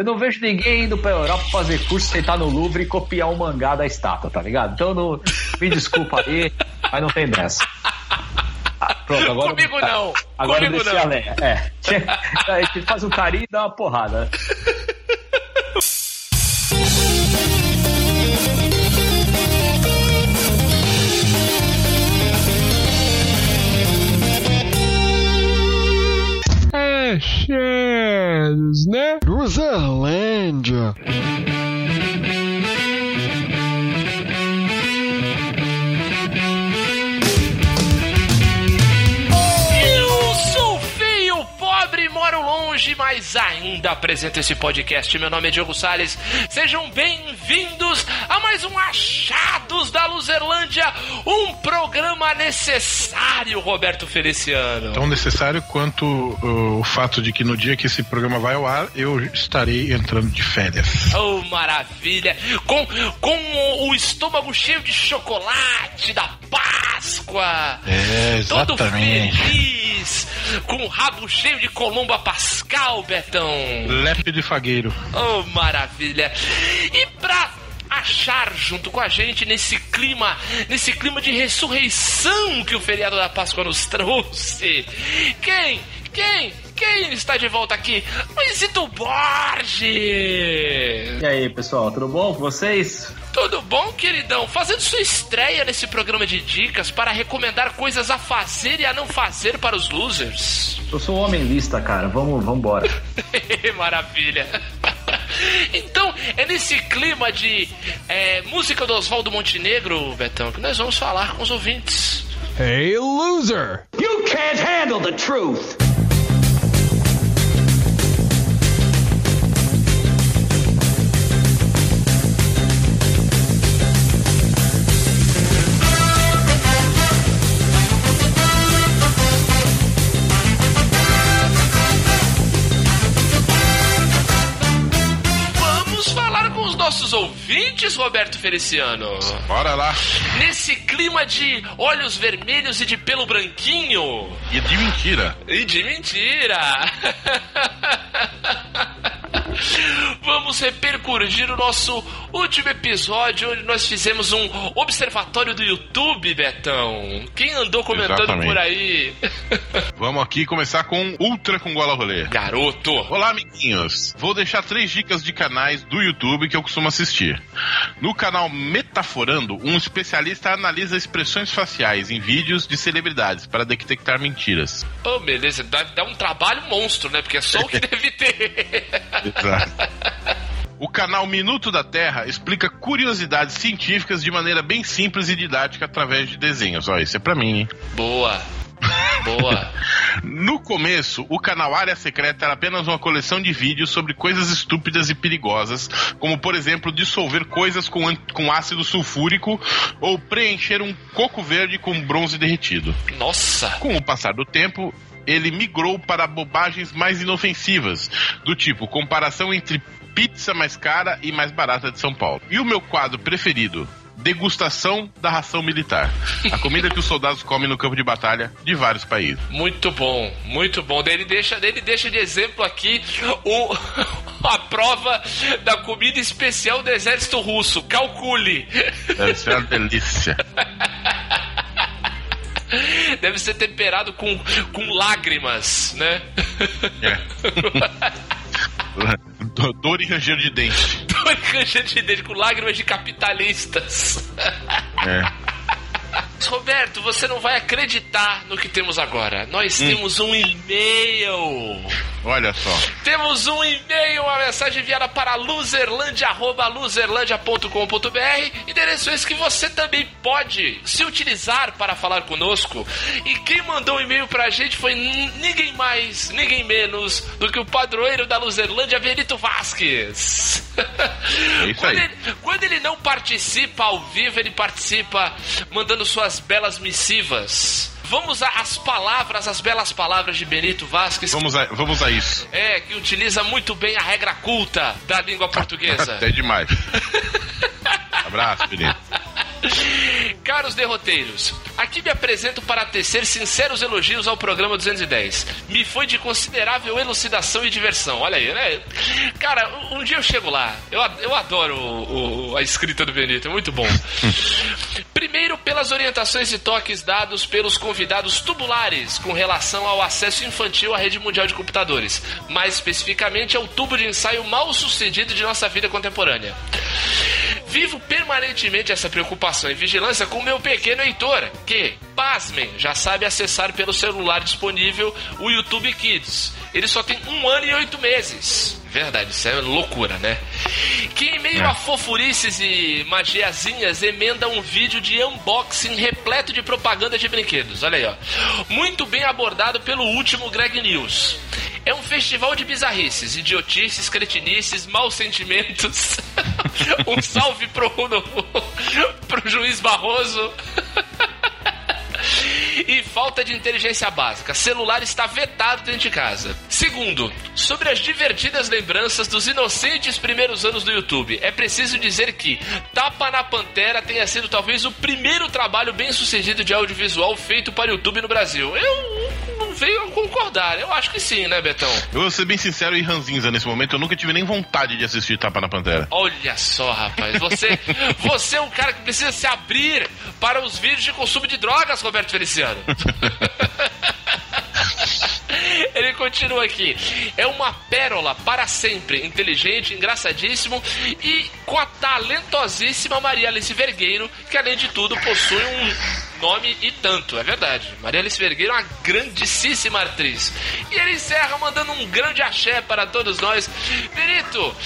Eu não vejo ninguém indo pra Europa fazer curso, sentar no Louvre e copiar um mangá da estátua, tá ligado? Então, não, me desculpa aí, mas não tem dessa. Ah, pronto, agora. Comigo não! Agora Comigo não. a lenha. É. A gente faz um carinho e dá uma porrada. Cheers, né? Luzerlândia. Longe, mas ainda apresento esse podcast. Meu nome é Diogo Salles. Sejam bem-vindos a mais um Achados da Luzerlândia, um programa necessário, Roberto Feliciano. Tão necessário quanto uh, o fato de que no dia que esse programa vai ao ar, eu estarei entrando de férias. Oh, maravilha! Com, com o estômago cheio de chocolate da Páscoa. É, exatamente. Todo feliz, com o rabo cheio de colomba Pascal, Betão. Lépido e fagueiro. Oh, maravilha. E pra achar junto com a gente nesse clima, nesse clima de ressurreição que o feriado da Páscoa nos trouxe. Quem? Quem? Quem está de volta aqui? Luizito Borges! E aí, pessoal, tudo bom com vocês? Tudo bom, queridão? Fazendo sua estreia nesse programa de dicas para recomendar coisas a fazer e a não fazer para os losers. Eu sou um homem lista, cara. Vamos, vamos embora. Maravilha. Então, é nesse clima de é, música do Oswaldo Montenegro, Betão, que nós vamos falar com os ouvintes. Hey, loser! You can't handle the truth! Ouvintes, Roberto Feliciano. Bora lá. Nesse clima de olhos vermelhos e de pelo branquinho. E de mentira. E de mentira. Vamos repercutir o nosso último episódio, onde nós fizemos um observatório do YouTube, Betão. Quem andou comentando Exatamente. por aí? Vamos aqui começar com Ultra com Gola Rolê. Garoto! Olá, amiguinhos. Vou deixar três dicas de canais do YouTube que eu costumo assistir. No canal Metaforando, um especialista analisa expressões faciais em vídeos de celebridades para detectar mentiras. Oh, beleza. Deve dar um trabalho monstro, né? Porque é só o que deve ter. Exato. O canal Minuto da Terra explica curiosidades científicas de maneira bem simples e didática através de desenhos. Ó, isso é pra mim, hein? Boa. Boa. no começo, o canal Área Secreta era apenas uma coleção de vídeos sobre coisas estúpidas e perigosas, como por exemplo dissolver coisas com, com ácido sulfúrico ou preencher um coco verde com bronze derretido. Nossa! Com o passar do tempo, ele migrou para bobagens mais inofensivas, do tipo comparação entre pizza mais cara e mais barata de São Paulo. E o meu quadro preferido, degustação da ração militar. A comida que os soldados comem no campo de batalha de vários países. Muito bom, muito bom. Ele deixa, ele deixa de exemplo aqui o, a prova da comida especial do exército russo. Calcule. Deve ser uma delícia. Deve ser temperado com, com lágrimas, né? É. Dor e ranger de dente. Dor e ranger de dente com lágrimas de capitalistas. É. Roberto, você não vai acreditar no que temos agora. Nós hum. temos um e-mail. Olha só. Temos um e-mail, uma mensagem enviada para loserlandia.loserlandia.com.br endereço esse que você também pode se utilizar para falar conosco. E quem mandou o um e-mail para a gente foi ninguém mais, ninguém menos do que o padroeiro da Luzerlândia, Benito Vasques. É isso quando, aí. Ele, quando ele não participa ao vivo, ele participa mandando suas belas missivas vamos às palavras, as belas palavras de Benito Vasquez. Vamos a, vamos a isso. É, que utiliza muito bem a regra culta da língua portuguesa. Até demais. Abraço, Benito. Caros derroteiros, aqui me apresento para tecer sinceros elogios ao programa 210. Me foi de considerável elucidação e diversão. Olha aí, né? Cara, um dia eu chego lá. Eu, eu adoro o, o, a escrita do Benito, é muito bom. Primeiro, pelas orientações e toques dados pelos convidados tubulares com relação ao acesso infantil à rede mundial de computadores, mais especificamente ao tubo de ensaio mal sucedido de nossa vida contemporânea. Vivo permanentemente essa preocupação e vigilância com o meu pequeno Heitor, que, pasmem, já sabe acessar pelo celular disponível o YouTube Kids. Ele só tem um ano e oito meses. Verdade, isso é loucura, né? Que em meio a fofurices e magiazinhas emenda um vídeo de unboxing repleto de propaganda de brinquedos. Olha aí, ó. Muito bem abordado pelo último Greg News. É um festival de bizarrices, idiotices, cretinices, maus sentimentos. um salve pro, no, pro juiz Barroso. e falta de inteligência básica. Celular está vetado dentro de casa. Segundo, sobre as divertidas lembranças dos inocentes primeiros anos do YouTube. É preciso dizer que Tapa na Pantera tenha sido talvez o primeiro trabalho bem sucedido de audiovisual feito para o YouTube no Brasil. Eu não venho a concordar. Eu acho que sim, né, Betão? Eu vou ser bem sincero e ranzinza nesse momento, eu nunca tive nem vontade de assistir Tapa na Pantera. Olha só, rapaz. Você, você é um cara que precisa se abrir para os vídeos de consumo de drogas, Roberto Feliciano. Ele continua aqui. É uma pérola para sempre, inteligente, engraçadíssimo e com a talentosíssima Maria Alice Vergueiro, que além de tudo possui um nome e tanto, é verdade. Maria Alice Vergueiro é uma grandíssima atriz. E ele encerra mandando um grande axé para todos nós. Benito,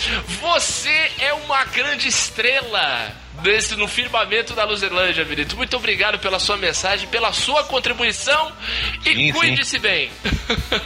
você é uma grande estrela desse, no firmamento da Luzerlândia, Benito. Muito obrigado pela sua mensagem, pela sua contribuição e cuide-se bem.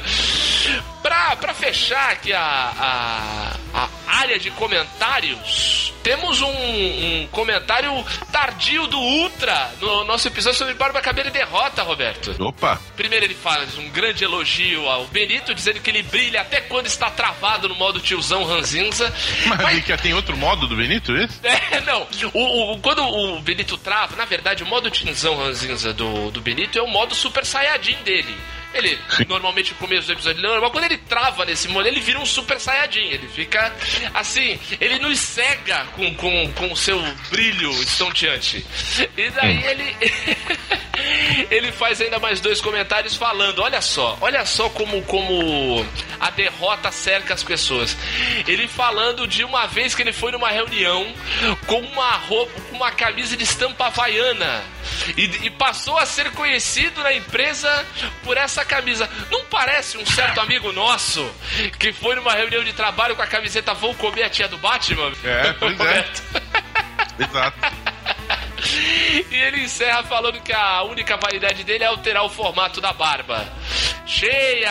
pra, pra fechar aqui a, a, a área de comentários, temos um, um, comentário tardio do Ultra no nosso episódio sobre Barba Cabelo e Derrota, Roberto. Opa! Primeiro ele fala um grande elogio ao Benito, dizendo que ele brilha até quando está travado no modo tiozão ranzinza. Mas, Mas... Que tem outro modo do Benito, esse? É, não. O, o, quando o Benito trava, na verdade, o modo tiozão ranzinza do, do Benito é o modo super saiyajin dele. Ele, normalmente, no começo do episódio, é normal. Quando ele trava nesse modo, ele vira um super saiyajin. Ele fica assim, ele nos cega com, com, com o seu brilho estonteante. E daí hum. ele. ele faz ainda mais dois comentários falando: olha só, olha só como, como a derrota cerca as pessoas. Ele falando de uma vez que ele foi numa reunião com uma roupa, com uma camisa de estampa havaiana. E, e passou a ser conhecido na empresa por essa camisa. Não parece um certo amigo nosso que foi numa reunião de trabalho com a camiseta Vou comer a tia do Batman? É, pois é. Exato. E ele encerra falando que a única validade dele é alterar o formato da barba. Cheia,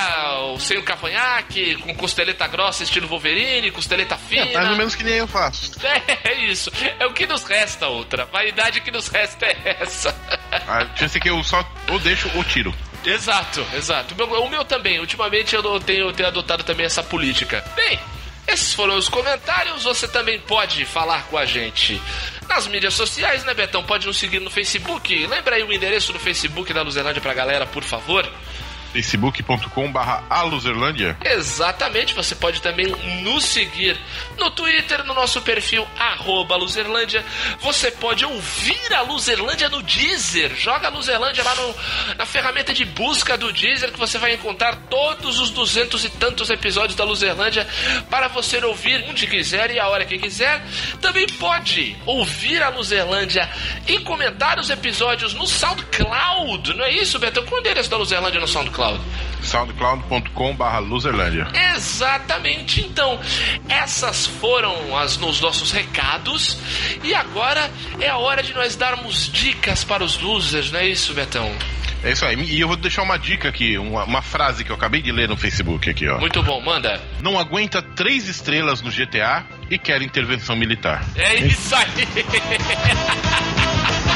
sem o cavanhaque, com costeleta grossa, estilo Wolverine, costeleta fina. É, mais ou menos que nem eu faço. É, é isso. É o que nos resta, outra. A validade que nos resta é essa. Ah, tinha que eu só ou deixo ou tiro. Exato, exato. O meu, o meu também. Ultimamente eu tenho, tenho adotado também essa política. Bem, esses foram os comentários. Você também pode falar com a gente nas mídias sociais, né, Betão? Pode nos seguir no Facebook. Lembra aí o endereço do Facebook da Luzerlândia pra galera, por favor facebook.com barra aluzerlândia. Exatamente, você pode também nos seguir no Twitter, no nosso perfil arroba Luzerlândia. Você pode ouvir a Luzerlândia no Deezer. Joga a Luzerlândia lá no, na ferramenta de busca do Deezer que você vai encontrar todos os duzentos e tantos episódios da Luzerlândia para você ouvir onde quiser e a hora que quiser. Também pode ouvir a Luzerlândia e comentar os episódios no SoundCloud. Não é isso, Beto? Qual é o endereço da Luzerlândia no SoundCloud? SoundCloud? soundcloud.com barra Luzerlândia. Exatamente. Então, essas foram as, os nossos recados. E agora é a hora de nós darmos dicas para os losers, não é isso, Betão? É isso aí. E eu vou deixar uma dica aqui, uma, uma, frase que eu acabei de ler no Facebook aqui, ó. Muito bom, manda. Não aguenta três estrelas no GTA e quer intervenção militar. É isso aí.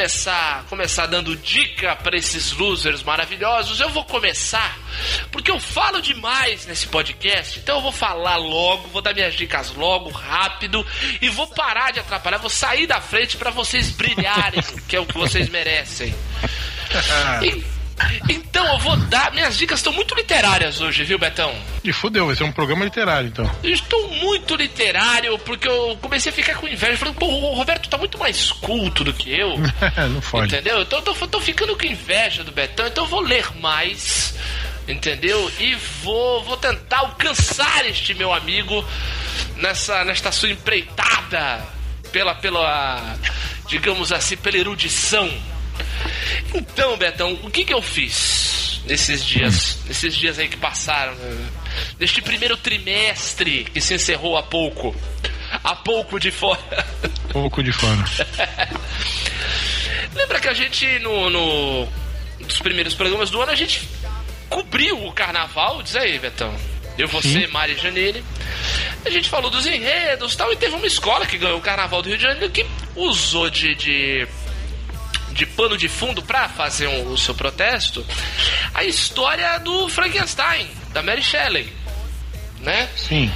começar, começar dando dica para esses losers maravilhosos. Eu vou começar porque eu falo demais nesse podcast, então eu vou falar logo, vou dar minhas dicas logo, rápido e vou parar de atrapalhar, vou sair da frente para vocês brilharem, que é o que vocês merecem. E- então eu vou dar. Minhas dicas estão muito literárias hoje, viu, Betão? E fudeu, vai ser um programa literário, então. Eu estou muito literário porque eu comecei a ficar com inveja. Falei, pô, o Roberto tá muito mais culto do que eu. Não fode. Entendeu? Então eu tô, tô ficando com inveja do Betão, então eu vou ler mais. Entendeu? E vou, vou tentar alcançar este meu amigo nessa, nesta sua empreitada pela, pela, digamos assim, pela erudição. Então, Betão, o que que eu fiz nesses dias, nesses dias aí que passaram, neste primeiro trimestre que se encerrou há pouco, há pouco de fora. Pouco de fã. Lembra que a gente, no, no dos primeiros programas do ano, a gente cobriu o carnaval? Diz aí, Betão. Eu, você, Mari e Janine. A gente falou dos enredos e tal, e teve uma escola que ganhou o carnaval do Rio de Janeiro que usou de. de de pano de fundo pra fazer um- o seu protesto, a história do Frankenstein, da Mary Shelley, né? Sim.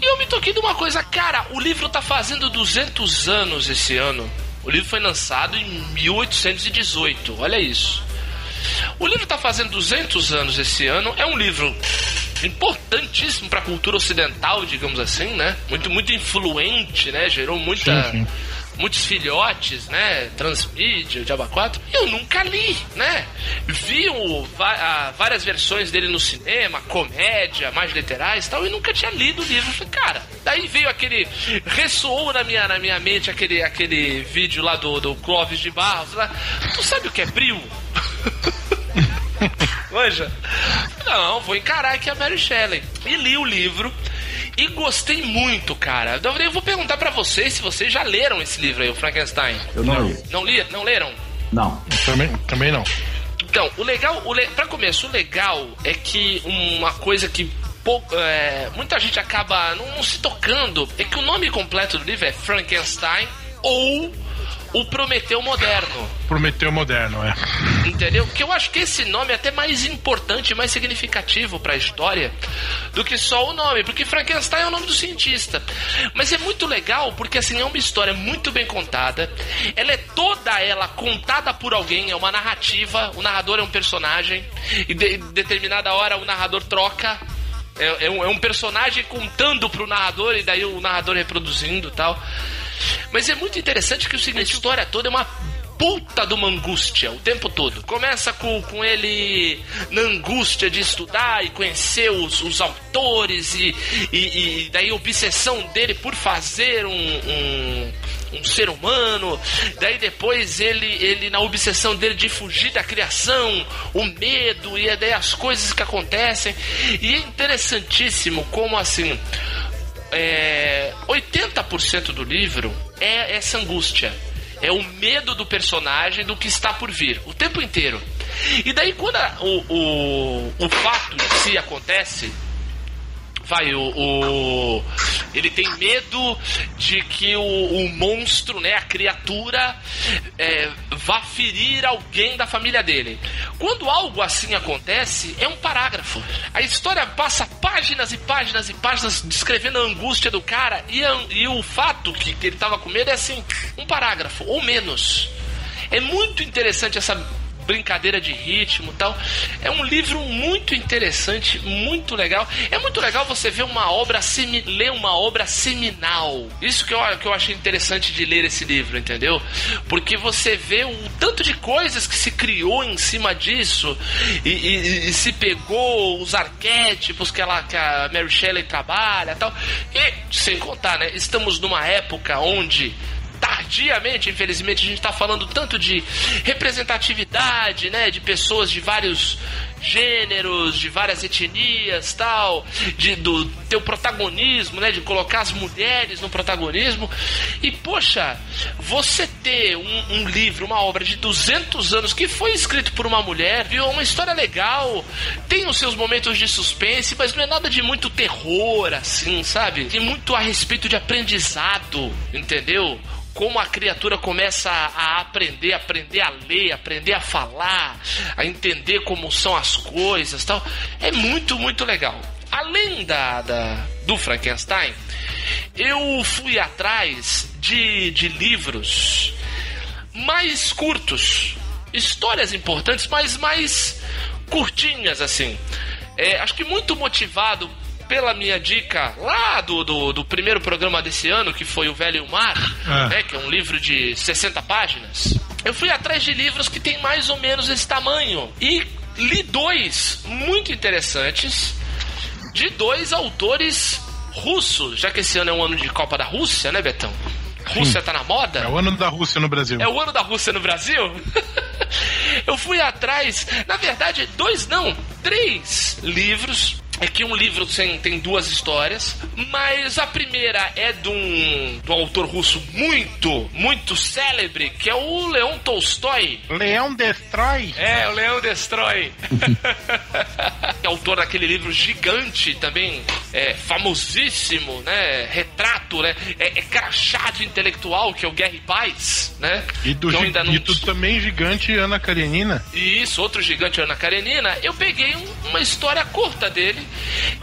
E eu me toquei de uma coisa, cara, o livro tá fazendo 200 anos esse ano. O livro foi lançado em 1818, olha isso. O livro tá fazendo 200 anos esse ano, é um livro importantíssimo pra cultura ocidental, digamos assim, né? Muito muito influente, né? Gerou muita Sim, sim. Muitos filhotes, né? Transmídia, Diaba 4. E eu nunca li, né? Vi o- ah, várias versões dele no cinema, comédia, mais literais e tal, e nunca tinha lido o livro. Falei, cara, daí veio aquele. ressoou na minha, na minha mente aquele, aquele vídeo lá do, do Clóvis de Barros. Lá. Tu sabe o que é bril? Manja? Não, vou encarar aqui a Mary Shelley. E li o livro. E gostei muito, cara. Eu vou perguntar pra vocês se vocês já leram esse livro aí, o Frankenstein. Eu não li. Não li? Não leram? Não. Também, também não. Então, o legal, o le... para começo, o legal é que uma coisa que pou- é, muita gente acaba não, não se tocando é que o nome completo do livro é Frankenstein ou o Prometeu Moderno. Prometeu moderno, é. Entendeu? Porque eu acho que esse nome é até mais importante, mais significativo pra história do que só o nome, porque Frankenstein é o nome do cientista. Mas é muito legal porque assim é uma história muito bem contada. Ela é toda ela contada por alguém, é uma narrativa, o narrador é um personagem e de em determinada hora o narrador troca é, é um, é um personagem contando pro narrador e daí o narrador reproduzindo e tal. Mas é muito interessante que o seguinte, a história toda é uma puta de uma angústia o tempo todo. Começa com, com ele na angústia de estudar e conhecer os, os autores e, e, e daí a obsessão dele por fazer um, um, um ser humano. Daí depois ele, ele na obsessão dele de fugir da criação, o medo e daí as coisas que acontecem. E é interessantíssimo como assim é, 80% do livro é essa angústia. É o medo do personagem do que está por vir, o tempo inteiro. E daí, quando a- o, o, o fato em si acontece, vai, o, o- ele tem medo de que o, o monstro, né, a criatura, é, vá ferir alguém da família dele. Quando algo assim acontece, é um parágrafo. A história passa páginas e páginas e páginas descrevendo a angústia do cara e, a- e o fato que, que ele tava com medo é assim, um parágrafo ou menos. É muito interessante essa brincadeira de ritmo tal. É um livro muito interessante, muito legal. É muito legal você ver uma obra semi, ler uma obra seminal. Isso que eu, que eu achei interessante de ler esse livro, entendeu? Porque você vê o tanto de coisas que se criou em cima disso e, e- e se pegou os arquétipos que, ela, que a Mary Shelley trabalha tal. E, sem contar, né? Estamos numa época onde tardiamente, infelizmente, a gente está falando tanto de representatividade, né, de pessoas de vários gêneros, de várias etnias, tal, de do teu protagonismo, né, de colocar as mulheres no protagonismo. E poxa, você ter um, um livro, uma obra de 200 anos que foi escrito por uma mulher, viu, uma história legal, tem os seus momentos de suspense, mas não é nada de muito terror, assim, sabe? Tem muito a respeito de aprendizado, entendeu? como a criatura começa a aprender, aprender a ler, aprender a falar, a entender como são as coisas tal. É muito, muito legal. Além da, da do Frankenstein, eu fui atrás de, de livros mais curtos, histórias importantes, mas mais curtinhas assim. É, acho que muito motivado pela minha dica lá do, do, do, primeiro programa desse ano, que foi O Velho Mar, Ah. né, que é um livro de 60 páginas, eu fui atrás de livros que tem mais ou menos esse tamanho. E li dois muito interessantes de dois autores russos, já que esse ano é um ano de Copa da Rússia, né, Betão? Rússia tá na moda? É o ano da Rússia no Brasil. É o ano da Rússia no Brasil? eu fui atrás, na verdade, dois não, três livros. É que um livro tem, tem duas histórias, mas a primeira é de um, de um autor russo muito, muito célebre, que é o Leon Tolstói. Leão destrói. É, o Leão Destrói. é autor daquele livro gigante também, é, famosíssimo, né? Retrato, né? É, é crachá de intelectual, que é o Guerra e Paz, né? E do, gi- ainda não- e do também gigante Ana Karenina. isso, outro gigante Ana Karenina, eu peguei um- uma história curta dele,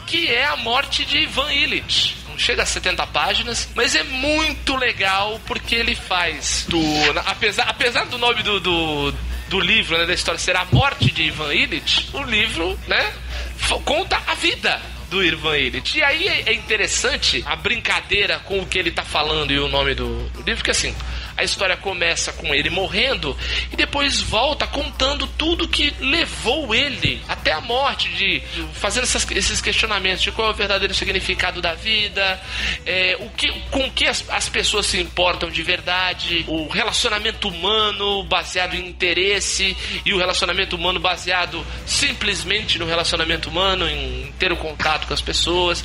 que é a morte de Ivan Illich. Chega a 70 páginas, mas é muito legal porque ele faz do. Apesar, apesar do nome do, do, do livro, né, da história ser a morte de Ivan Illich, o livro, né, conta a vida do Ivan Illich. E aí é interessante a brincadeira com o que ele tá falando e o nome do livro, que assim, a história começa com ele morrendo e depois volta contando tudo que levou ele até a morte, de fazendo essas- esses questionamentos de qual é o verdadeiro significado da vida, é, o que, com que as, as pessoas se importam de verdade, o relacionamento humano baseado em interesse e o relacionamento humano baseado simplesmente no relacionamento humano, em ter o contato com as pessoas.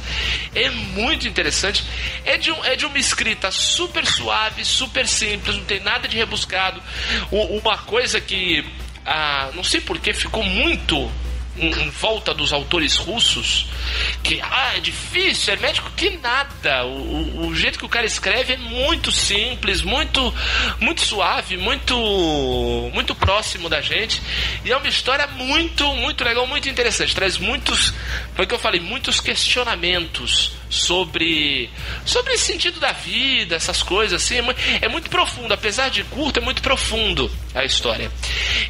É muito interessante. É de, um- é de uma escrita super suave, super simples, não tem nada de rebuscado. U- uma coisa que. ah, não sei porque ficou muito em, em volta dos autores russos que ah, é difícil, é médico que nada. O, o- o jeito que o cara escreve é muito simples, muito muito suave, muito muito próximo da gente e é uma história muito muito legal, muito interessante. Traz muitos, foi o que eu falei, muitos questionamentos sobre sobre o sentido da vida, essas coisas assim. É É muito profundo, apesar de curto, é muito profundo a história.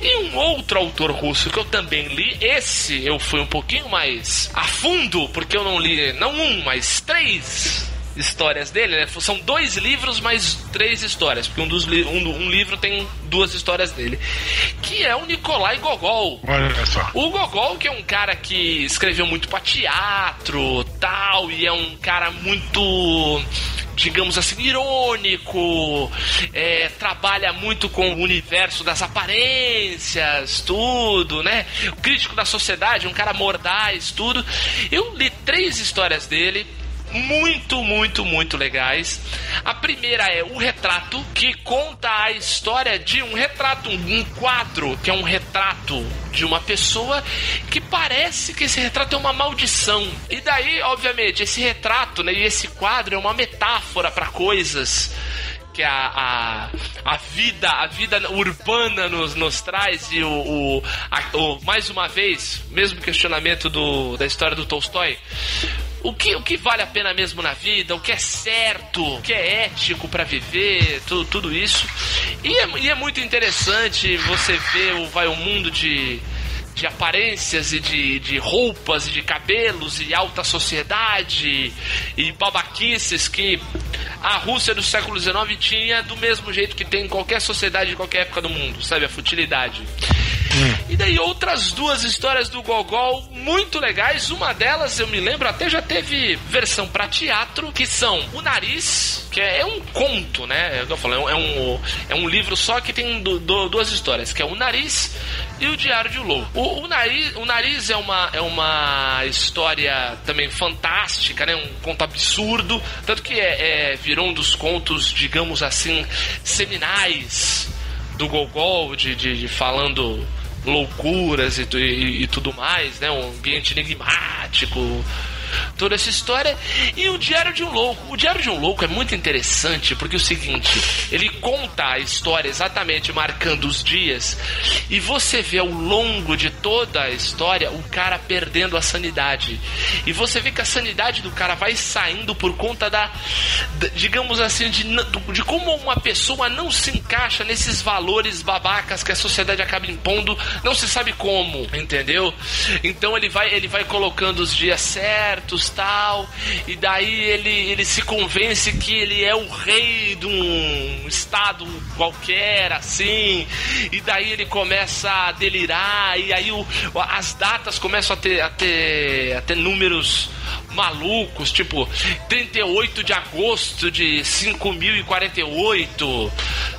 E um outro autor russo que eu também li, esse eu fui um pouquinho mais a fundo, porque eu não li não um, mas três histórias dele, né? São dois livros mais três histórias, porque um, dos li um, um livro tem duas histórias dele, que é o Nikolai Gogol. Olha só. O Gogol, que é um cara que escreveu muito pra teatro, tal, e é um cara muito, digamos assim, irônico, é, trabalha muito com o universo das aparências, tudo, né? O crítico da sociedade, um cara mordaz, tudo. Eu li três histórias dele, muito, muito, muito legais. A primeira é o retrato, que conta a história de um retrato, um quadro, que é um retrato de uma pessoa que parece que esse retrato é uma maldição. E daí, obviamente, esse retrato né, e esse quadro é uma metáfora para coisas que a, a, a vida a vida urbana nos, nos traz e o, o, a- o- mais uma vez mesmo questionamento do, da história do Tolstói o que, o que vale a pena mesmo na vida, o que é certo, o que é ético pra viver, tudo, tudo isso. E é, e é muito interessante você ver o, vai, o mundo de, de aparências e de, de roupas e de cabelos e alta sociedade e babaquices que a Rússia do século XIX tinha do mesmo jeito que tem em qualquer sociedade de qualquer época do mundo, sabe? A futilidade. E daí outras duas histórias do Gogol muito legais. Uma delas, eu me lembro, até já teve versão para teatro, que são O Nariz, que é, é um conto, né? É o que eu falo, é um, é um livro só que tem du- du- duas histórias, que é O Nariz e O Diário de Lou. O, o, nariz, o Nariz é uma, é uma história também fantástica, né? Um conto absurdo, tanto que é, é- virou um dos contos, digamos assim, seminais do Gogol, de, de, de falando loucuras e, e- e tudo mais, né? Um ambiente enigmático, toda essa história. E o Diário de um Louco. O Diário de um Louco é muito interessante porque é o seguinte, ele conta a história exatamente marcando os dias e você vê ao longo de toda a história o cara perdendo a sanidade. E você vê que a sanidade do cara vai saindo por conta da, da- digamos assim, de, de como uma pessoa não se encaixa nesses valores babacas que a sociedade acaba impondo, não se sabe como, entendeu? Então ele vai, ele vai colocando os dias certos, tal, e daí ele, ele se convence que ele é o rei de um estado qualquer, assim, e daí ele começa a delirar, e aí o, as datas começam a ter, a ter, a ter números malucos, tipo 38 de agosto de 5048,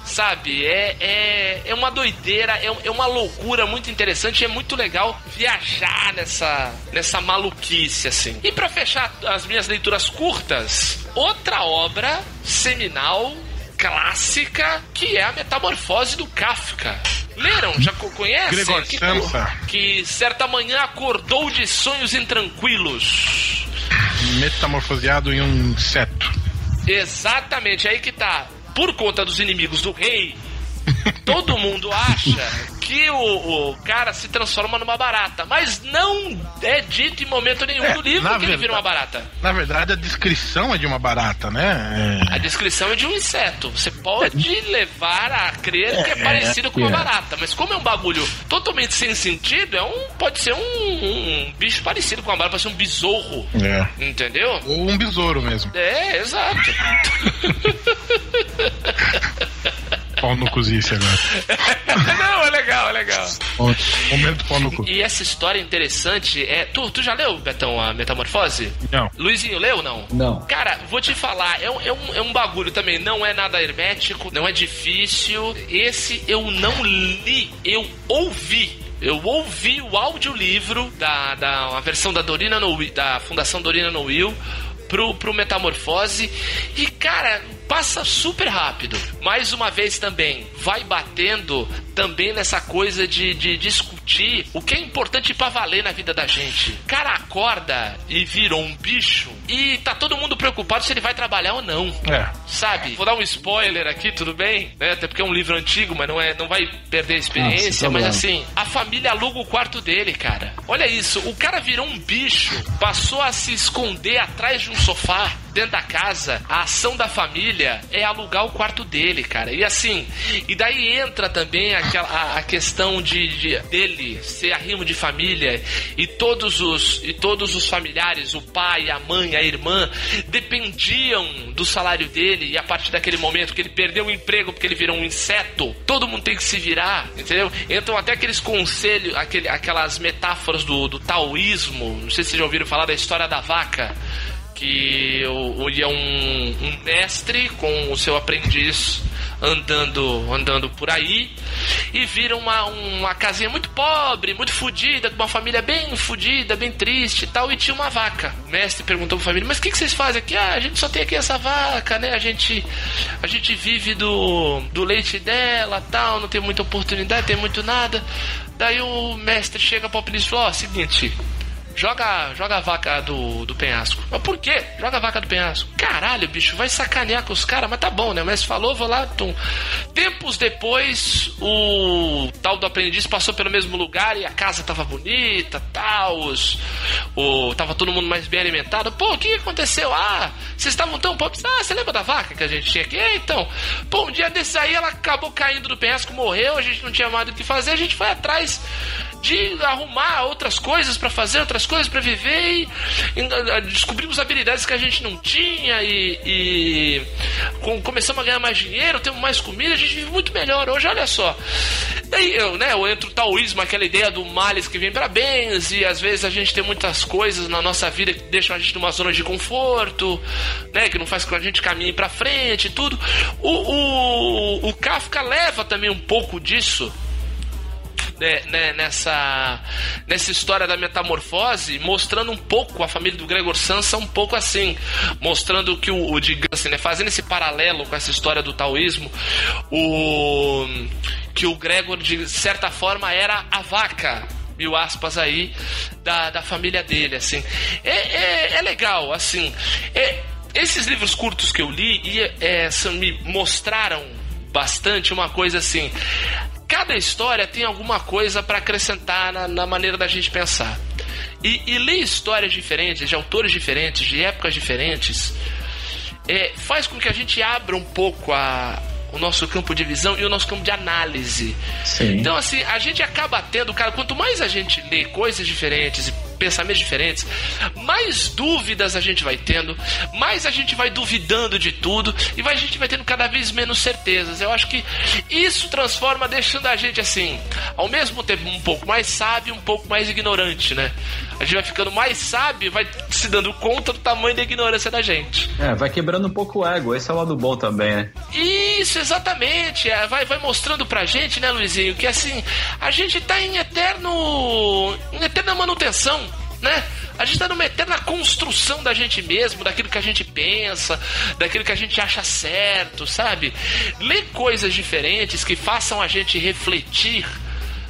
sabe? É, é, é uma doideira, é, é uma loucura muito interessante, é muito legal viajar nessa, nessa maluquice, assim. E pra fechar as minhas leituras curtas, outra obra seminal clássica que é a Metamorfose do Kafka. Leram? Já co- conhecem? Gregor que, Samsa. que certa manhã acordou de sonhos intranquilos. Metamorfoseado em um inseto. Exatamente, aí que tá. Por conta dos inimigos do rei, todo mundo acha que o, o cara se transforma numa barata. Mas não é dito em momento nenhum É, do livro que ele vira uma verdade- barata. Na verdade, a descrição é de uma barata, né? A descrição é de um inseto. Você pode levar a crer que é É, parecido com uma é. barata, mas como é um bagulho totalmente sem sentido, é um pode ser um, um bicho parecido com uma barata, pode ser um besouro, É. é. entendeu? Ou um besouro mesmo. É, exato. Pau no cozice agora. Não, é legal, é legal. Momento pau no cu. E essa história interessante é. Tu, tu já leu, Betão, a Metamorfose? Não. Luizinho, leu ou não? Não. Cara, vou te falar, é um, é, um, é um bagulho também, não é nada hermético, não é difícil. Esse eu não li, eu ouvi. Eu ouvi o audiolivro da, da uma versão da Dorina no, da Fundação Dorina no Will pro, pro Metamorfose e cara, passa super rápido. Mais uma vez também, vai batendo também nessa coisa de, de discutir o que é importante pra valer na vida da gente. O cara acorda e virou um bicho e tá todo mundo preocupado se ele vai trabalhar ou não. É. Sabe? Vou dar um spoiler aqui, tudo bem? Né? Até porque é um livro antigo, mas não, é, não vai perder a experiência. Sem mas assim, a família aluga o quarto dele, cara. Olha isso, o cara virou um bicho, passou a se esconder atrás de um sofá dentro da casa. A ação da família é alugar o quarto dele, cara. E assim, e daí entra também aquela, a, a questão de, de- dele ser arrimo de família e todos os e todos os familiares, o pai, a mãe, a irmã, dependiam do salário dele e a partir daquele momento que ele perdeu o emprego porque ele virou um inseto, todo mundo tem que se virar, entendeu? Então até aqueles conselhos, aquele, aquelas metáforas do, do taoísmo, não sei se vocês já ouviram falar da história da vaca, que o, é um, um mestre com o seu aprendiz andando andando por aí e vira uma, uma casinha muito pobre, muito fodida, com uma família bem fodida, bem triste e tal, e tinha uma vaca. O mestre perguntou pra família, mas o que, que vocês fazem aqui? Ah, a gente só tem aqui essa vaca, né? A gente, a gente vive do, do leite dela tal, não tem muita oportunidade, tem muito nada. Daí o mestre chega pro aprendiz e fala, ó, seguinte, Joga, joga a vaca do, do penhasco. Mas por quê? Joga a vaca do penhasco. Caralho, bicho, vai sacanear com os caras, mas tá bom, né? Mas falou, vou lá. Tum. Tempos depois, o tal do aprendiz passou pelo mesmo lugar e a casa tava bonita, tal. Os, o, tava todo mundo mais bem alimentado. Pô, o que aconteceu? Ah, vocês estavam tão pobres. Ah, você lembra da vaca que a gente tinha aqui? É, então. Pô, um dia desses aí ela acabou caindo do penhasco, morreu, a gente não tinha mais o que fazer, a gente foi atrás de arrumar outras coisas pra fazer, outras coisas pra viver e, e descobrimos habilidades que a gente não tinha e, e com- começamos a ganhar mais dinheiro, temos mais comida, a gente vive muito melhor hoje, olha só. Daí eu, né, eu entro o taoísmo, aquela ideia do males que vem para bens e às vezes a gente tem muitas coisas na nossa vida que deixam a gente numa zona de conforto, né, que não faz com que a gente caminhe pra frente e tudo. O, o, o Kafka leva também um pouco disso né, né, nessa, nessa história da metamorfose, mostrando um pouco a família do Gregor Samsa, um pouco assim, mostrando que o, o digamos assim, né, fazendo esse paralelo com essa história do taoísmo, o que o Gregor de certa forma era a vaca mil aspas aí, da, da família dele, assim. É, é, é legal, assim. É, esses livros curtos que eu li e, é, me mostraram bastante uma coisa assim. Cada história tem alguma coisa para acrescentar na, na maneira da gente pensar. E, e ler histórias diferentes, de autores diferentes, de épocas diferentes, é, faz com que a gente abra um pouco a, o nosso campo de visão e o nosso campo de análise. Sim. Então, assim, a gente acaba tendo, cara, quanto mais a gente lê coisas diferentes e pensamentos diferentes, mais dúvidas a gente vai tendo, mais a gente vai duvidando de tudo e a gente vai tendo cada vez menos certezas. Eu acho que isso transforma, deixando a gente, assim, ao mesmo tempo um pouco mais sábio, um pouco mais ignorante, né? A gente vai ficando mais sábio vai se dando conta do tamanho da ignorância da gente. É, vai quebrando um pouco o ego. Esse é o lado bom também, né? Isso, exatamente. É, vai, vai mostrando pra gente, né, Luizinho, que assim, a gente tá em eterno. em eterna manutenção, né? A gente tá numa eterna construção da gente mesmo, daquilo que a gente pensa, daquilo que a gente acha certo, sabe? Ler coisas diferentes que façam a gente refletir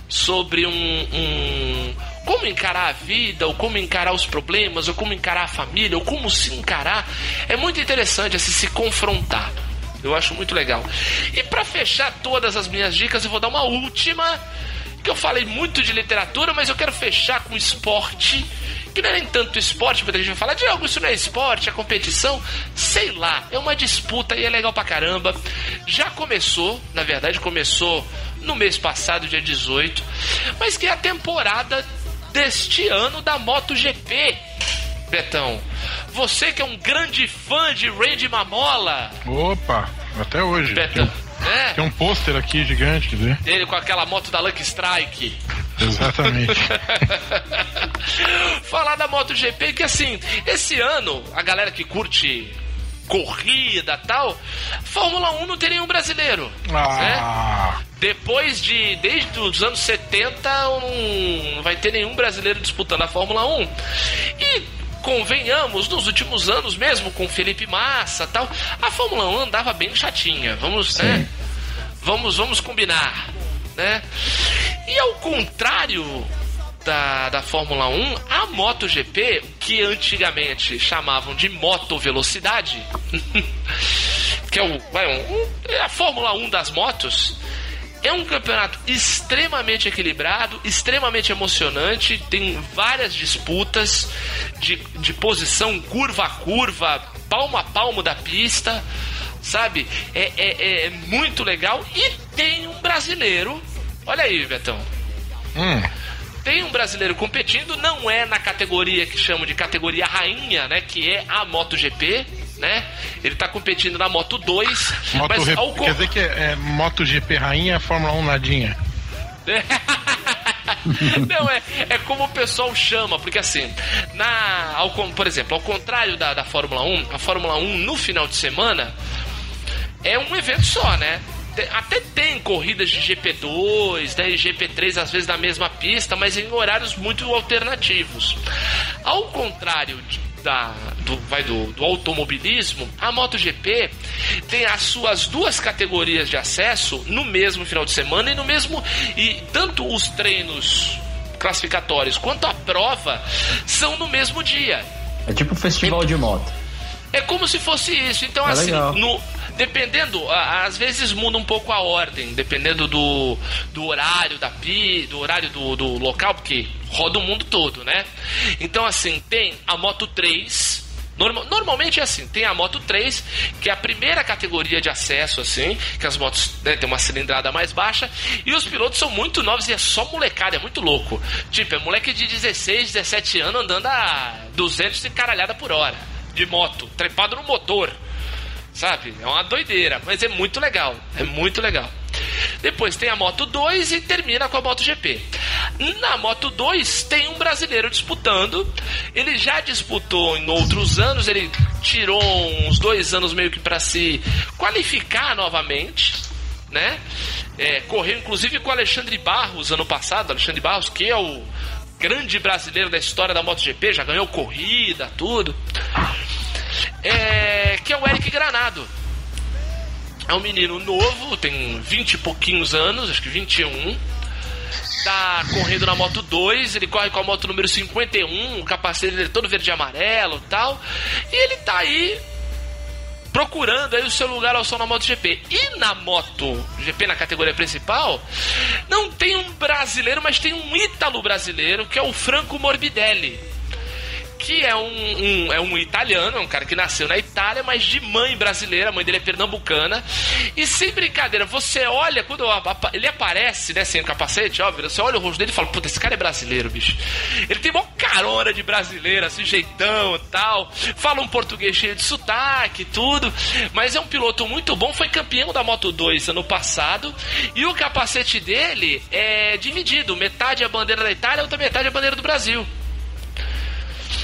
sobre um, um- como encarar a vida, ou como encarar os problemas, ou como encarar a família, ou como se encarar, é muito interessante assim, se confrontar. Eu acho muito legal. E para fechar todas as minhas dicas, eu vou dar uma última, que eu falei muito de literatura, mas eu quero fechar com esporte, que não é nem tanto esporte, muita gente vai falar, Diogo, isso não é esporte, é competição, sei lá, é uma disputa e é legal pra caramba. Já começou, na verdade, começou no mês passado, dia 18, mas que é a temporada deste ano da MotoGP. Betão, você que é um grande fã de Randy Mamola, Opa, até hoje. Betão, Tem, né? tem um pôster aqui gigante, quer dizer? Ele com aquela moto da Lucky Strike. Exatamente. Falar da MotoGP que assim, esse ano, a galera que curte corrida tal, Fórmula 1 não tem nenhum brasileiro. né? Ah, Depois de. Desde os anos 70, não vai ter nenhum brasileiro disputando a Fórmula 1. E convenhamos, nos últimos anos mesmo, com Felipe Massa tal, a Fórmula 1 andava bem chatinha. Vamos, né? Vamos, vamos combinar, né? E ao contrário da, da Fórmula 1, a MotoGP, que antigamente chamavam de moto velocidade, que é o, um- é a Fórmula 1 das motos, é um campeonato extremamente equilibrado, extremamente emocionante, tem várias disputas de, de posição curva a curva, palmo a palmo da pista, sabe? É, é, é muito legal e tem um brasileiro. Olha aí, Betão. hum, Tem um brasileiro competindo, não é na categoria que chamam de categoria rainha, né? Que é a MotoGP, né? Ele tá competindo na Moto 2, Moto mas ao Quer dizer que é, é MotoGP rainha, Fórmula 1 nadinha. Não, é, é como o pessoal chama, porque assim, na, ao, por exemplo, ao contrário da, da Fórmula 1, a Fórmula 1 no final de semana é um evento só, né? Até tem corridas de GP2, né, e GP3 às vezes na mesma pista, mas em horários muito alternativos. Ao contrário da, do, vai do, do automobilismo, a MotoGP tem as suas duas categorias de acesso no mesmo final de semana e no mesmo e tanto os treinos classificatórios quanto a prova são no mesmo dia. É tipo um festival de moto. É como se fosse isso. Então, É assim, legal. no, dependendo, às vezes muda um pouco a ordem, dependendo do, do horário da pi, do horário do, do local, porque roda o mundo todo, né? Então, assim, tem a Moto 3. norma- normalmente é assim, tem a Moto 3, que é a primeira categoria de acesso, assim, que as motos né, tem uma cilindrada mais baixa, e os pilotos são muito novos e é só molecada, é muito louco. Tipo, é moleque de 16, 17 anos andando a 200 e caralhada por hora, de moto, trepado no motor sabe? É uma doideira, mas é muito legal, é muito legal. Depois tem a Moto 2 e termina com a Moto GP. Na Moto 2 tem um brasileiro disputando. Ele já disputou em outros anos, ele tirou uns dois anos meio que para se qualificar novamente, né? É, correu inclusive com o Alexandre Barros ano passado, Alexandre Barros que é o grande brasileiro da história da MotoGP, já ganhou corrida, tudo é, o Eric Granado. É um menino novo, tem 20 e pouquinhos anos, acho que 21. tá correndo na moto 2, ele corre com a moto número 51, o capacete dele é todo verde e amarelo tal. E ele tá aí procurando aí o seu lugar ao som na MotoGP. E na MotoGP, na categoria principal, não tem um brasileiro, mas tem um ítalo brasileiro, que é o Franco Morbidelli que é um, um, é um italiano, é um cara que nasceu na Itália, mas de mãe brasileira, a mãe dele é pernambucana. E sem brincadeira, você olha, quando ele aparece, né, sem o capacete, óbvio, você olha o rosto dele e fala, puta, esse cara é brasileiro, bicho. Ele tem uma carona de brasileiro, assim, jeitão e tal. Fala um português cheio de sotaque e tudo. Mas é um piloto muito bom, foi campeão da Moto 2 ano passado. E o capacete dele é dividido: metade é a bandeira da Itália, outra metade é a bandeira do Brasil.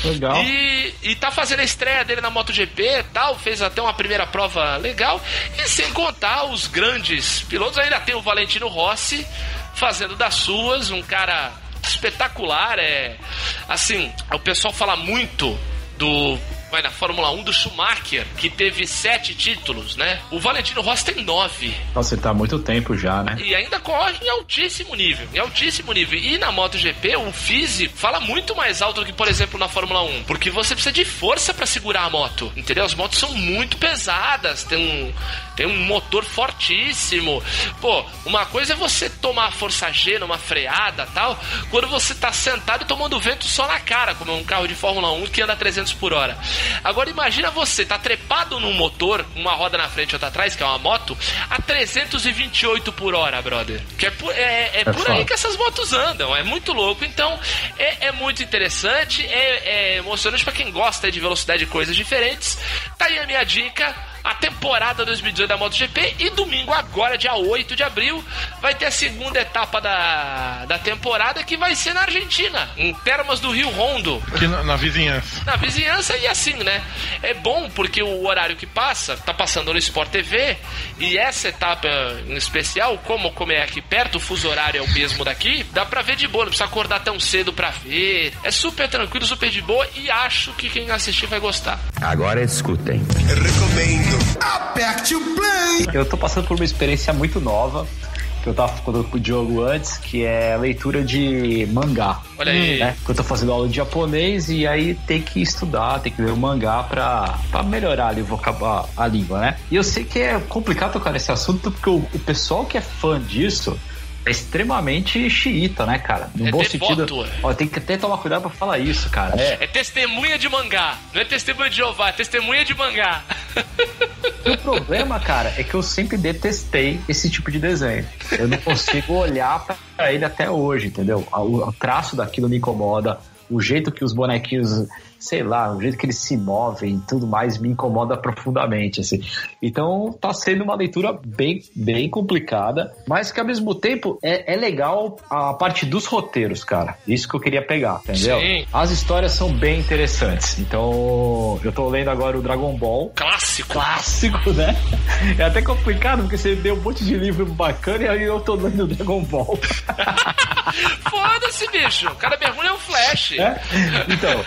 Legal. E, e tá fazendo a estreia dele na MotoGP tal, fez até uma primeira prova legal. E sem contar os grandes pilotos, ainda tem o Valentino Rossi fazendo das suas, um cara espetacular. É assim, o pessoal fala muito do vai na Fórmula 1 do Schumacher, que teve sete títulos, né? O Valentino Rossi tem nove. Nossa, ele tá há muito tempo já, né? E ainda corre em altíssimo nível. Em altíssimo nível. E na MotoGP, o físico fala muito mais alto do que, por exemplo, na Fórmula 1. Porque você precisa de força para segurar a moto. Entendeu? As motos são muito pesadas. Tem um, tem um motor fortíssimo. Pô, uma coisa é você tomar força G numa freada tal, quando você tá sentado e tomando vento só na cara, como um carro de Fórmula 1 que anda 300 por hora. Agora imagina você tá trepado num motor, uma roda na frente e outra atrás, que é uma moto, a 328 por hora, brother. Que é por, é, é, é por aí que essas motos andam. É muito louco. Então, é, é muito interessante, é, é emocionante para quem gosta de velocidade e coisas diferentes. Tá aí a minha dica a temporada 2018 da MotoGP e domingo agora, dia 8 de abril, vai ter a segunda etapa da, da temporada que vai ser na Argentina, em Termas do Rio Rondo. Aqui na, na vizinhança. Na vizinhança e assim, né? É bom porque o horário que passa, tá passando no Sport TV e essa etapa em especial, como, como é aqui perto, o fuso horário é o mesmo daqui, dá pra ver de boa, não precisa acordar tão cedo pra ver. É super tranquilo, super de boa e acho que quem assistir vai gostar. Agora escutem. Eu recomendo. Aperte o play! Eu tô passando por uma experiência muito nova que eu tava falando com o Diogo antes, que é leitura de mangá. Olha aí. Né? Que eu tô fazendo aula de japonês e aí tem que estudar, tem que ler o mangá pra, pra melhorar ali o vocabulário, a língua, né? E eu sei que é complicado tocar nesse assunto porque o, o pessoal que é fã disso é extremamente xiita, né, cara? No É bom devoto, sentido. é. Ó, tem que até tomar cuidado pra falar isso, cara. É. É testemunha de mangá, não é testemunha de Jeová, é testemunha de mangá. O problema, cara, é que eu sempre detestei esse tipo de desenho. Eu não consigo olhar pra ele até hoje, entendeu? O, o traço daquilo me incomoda, o jeito que os bonequinhos, sei lá, o jeito que eles se movem e tudo mais me incomoda profundamente, assim. Então tá sendo uma leitura bem, bem complicada, mas que ao mesmo tempo é, é legal a parte dos roteiros, cara. Isso que eu queria pegar, entendeu? Sim. As histórias são bem interessantes. Então, eu tô lendo agora o Dragon Ball Clássico. clássico, né? É até complicado, porque você deu um monte de livro bacana e aí eu tô lendo Dragon Ball. Foda-se, bicho. Cada mergulho é um flash. né? Então,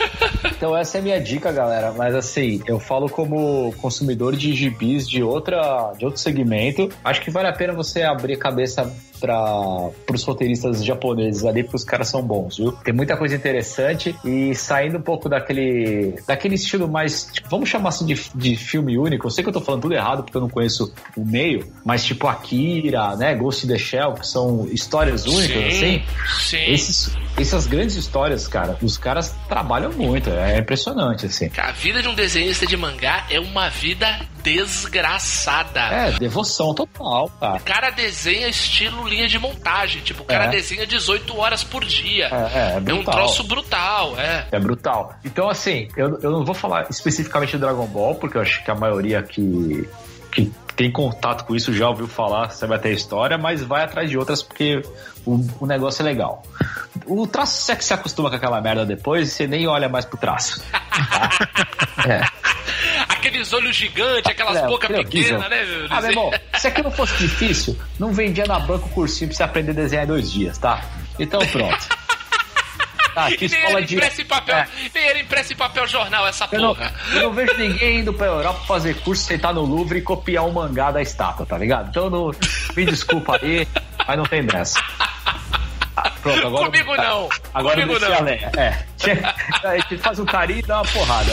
então essa é a minha dica, galera. Mas assim, eu falo como consumidor de gibis de, outra, de outro segmento. Acho que vale a pena você abrir a cabeça para os roteiristas japoneses ali, porque os caras são bons, viu? Tem muita coisa interessante e saindo um pouco daquele, daquele estilo mais, tipo, vamos chamar assim de, de filme único. Eu sei que eu tô falando tudo errado porque eu não conheço o meio, mas tipo Akira, né? Ghost in the Shell, que são histórias únicas, assim. sim. Esses, essas grandes histórias, cara, os caras trabalham muito, é impressionante, assim. A vida de um desenhista de mangá é uma vida desgraçada. É, devoção total, cara. O cara desenha estilo linha de montagem. Tipo, o cara É. desenha 18 horas por dia. É, é, é um brutal. troço brutal, é. É brutal. Então, assim, eu, eu não vou falar especificamente do Dragon Ball, porque eu acho que a maioria que, que tem contato com isso já ouviu falar, você vai ter a história, mas vai atrás de outras porque o, o negócio é legal. O traço, você que se acostuma com aquela merda depois, você nem olha mais pro traço. tá? é. Aqueles olhos gigantes, aquelas É, bocas pequenas, né? meu Ah, meu irmão, se aquilo fosse difícil, não vendia na banca o cursinho pra você aprender a desenhar em dois dias, tá? Então pronto. Tá, que nem escola de. impresso em papel, É. nem era impresso em papel jornal essa Eu não, porra. eu não vejo ninguém indo pra Europa fazer curso, sentar no Louvre e copiar um mangá da estátua, tá ligado? Então, não, me desculpa aí, mas não tem dessa. Pronto, agora. Comigo não. Agora Comigo não. É. A gente faz um carinho e dá uma porrada.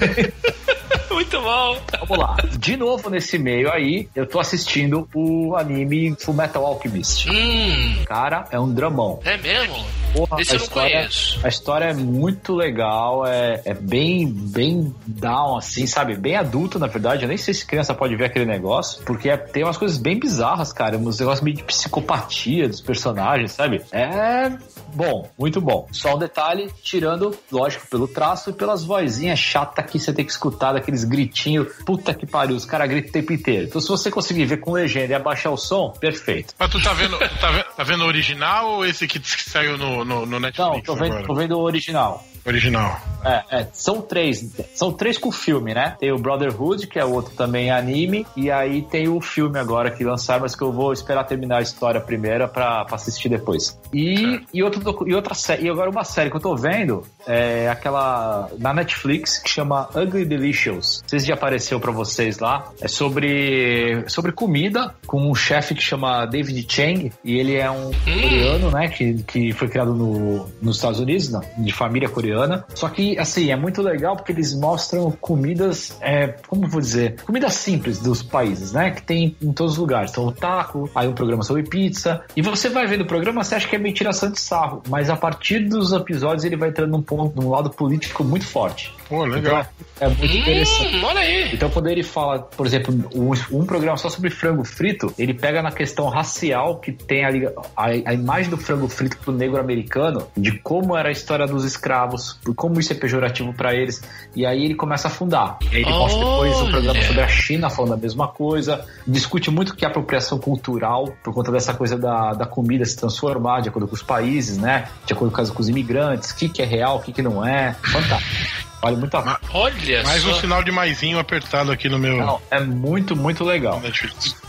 Muito bom. Vamos lá. De novo nesse meio aí, eu tô assistindo o anime Full Metal Alchemist. Hum, Cara, é um dramão. é mesmo? Porra, Esse a eu não história, conheço. A história é muito legal, é, é bem, bem down, assim, sabe? Bem adulto, na verdade. Eu nem sei se criança pode ver aquele negócio, porque é- tem umas coisas bem bizarras, cara. Uns negócios meio de psicopatia dos personagens, sabe? É bom, muito bom. Só um detalhe, tirando, lógico, pelo traço e pelas vozinhas chatas que você tem que escutar, daqueles gritinhos. Puta que pariu, os caras gritam o tempo inteiro. Então, se você conseguir ver com legenda e abaixar o som, perfeito. Mas tu tá vendo, tá vendo, tá vendo o original ou esse que, que saiu no, no, no Netflix? Não, tô vendo, agora? tô vendo o original. Original. É, é, são três. São três com filme, né? Tem o Brotherhood, que é outro também anime, e aí tem o filme agora que lançaram, mas que eu vou esperar terminar a história primeira pra, pra assistir depois. E, e, outro, e outra série, e agora uma série que eu tô vendo é aquela na Netflix que chama Ugly Delicious. Não sei se já apareceu pra vocês lá. É sobre, sobre comida, com um chefe que chama David Chang, e ele é um coreano, né? Que, que foi criado no, nos Estados Unidos, né, de família coreana. Só que, assim, é muito legal porque eles mostram comidas, é, como vou dizer, comidas simples dos países, né? Que tem em todos os lugares. Então, o taco, aí um programa sobre pizza. E você vai vendo o programa, você acha que é tiração de sarro. Mas a partir dos episódios, ele vai entrando num ponto, num lado político muito forte. Pô, legal. Então, é muito interessante. Hum, olha aí. Então, quando ele fala, por exemplo, um, um programa só sobre frango frito, ele pega na questão racial que tem ali a, a imagem do frango frito pro negro americano, de como era a história dos escravos, por como isso é pejorativo pra eles. E aí ele começa a afundar. E aí ele mostra depois um programa sobre a China falando a mesma coisa. Discute muito o que é apropriação cultural, por conta dessa coisa da, da comida se transformar de acordo com os países, né? De acordo com os imigrantes, o que, que é real, o que, que não é. Fantástico. Vale muito a pena. Olha Mais só. um sinal de maisinho apertado aqui no meu Não, é muito, muito legal.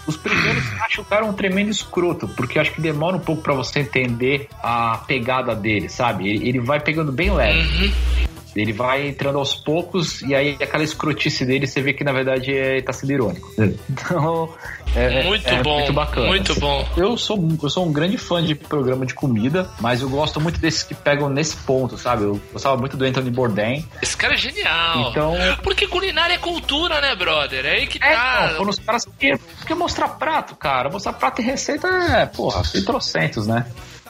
Os primeiros acho o cara um tremendo escroto, porque acho que demora um pouco pra você entender a pegada dele, sabe? Ele, ele vai pegando bem leve. Uhum. Ele vai entrando aos poucos e aí aquela escrotice dele você vê que na verdade é, tá sendo irônico. Então, é, é- Muito é bom, muito bacana. muito bom. Eu sou, eu sou um grande fã de programa de comida, mas eu gosto muito desses que pegam nesse ponto, sabe? Eu gostava muito do Anthony Bourdain. Esse cara é genial. Então- Porque culinária é cultura, né, brother? É aí que É, tá. não, quando os caras. Porque, porque mostrar prato, cara. Mostrar prato e receita é, porra, tem trocentos, né?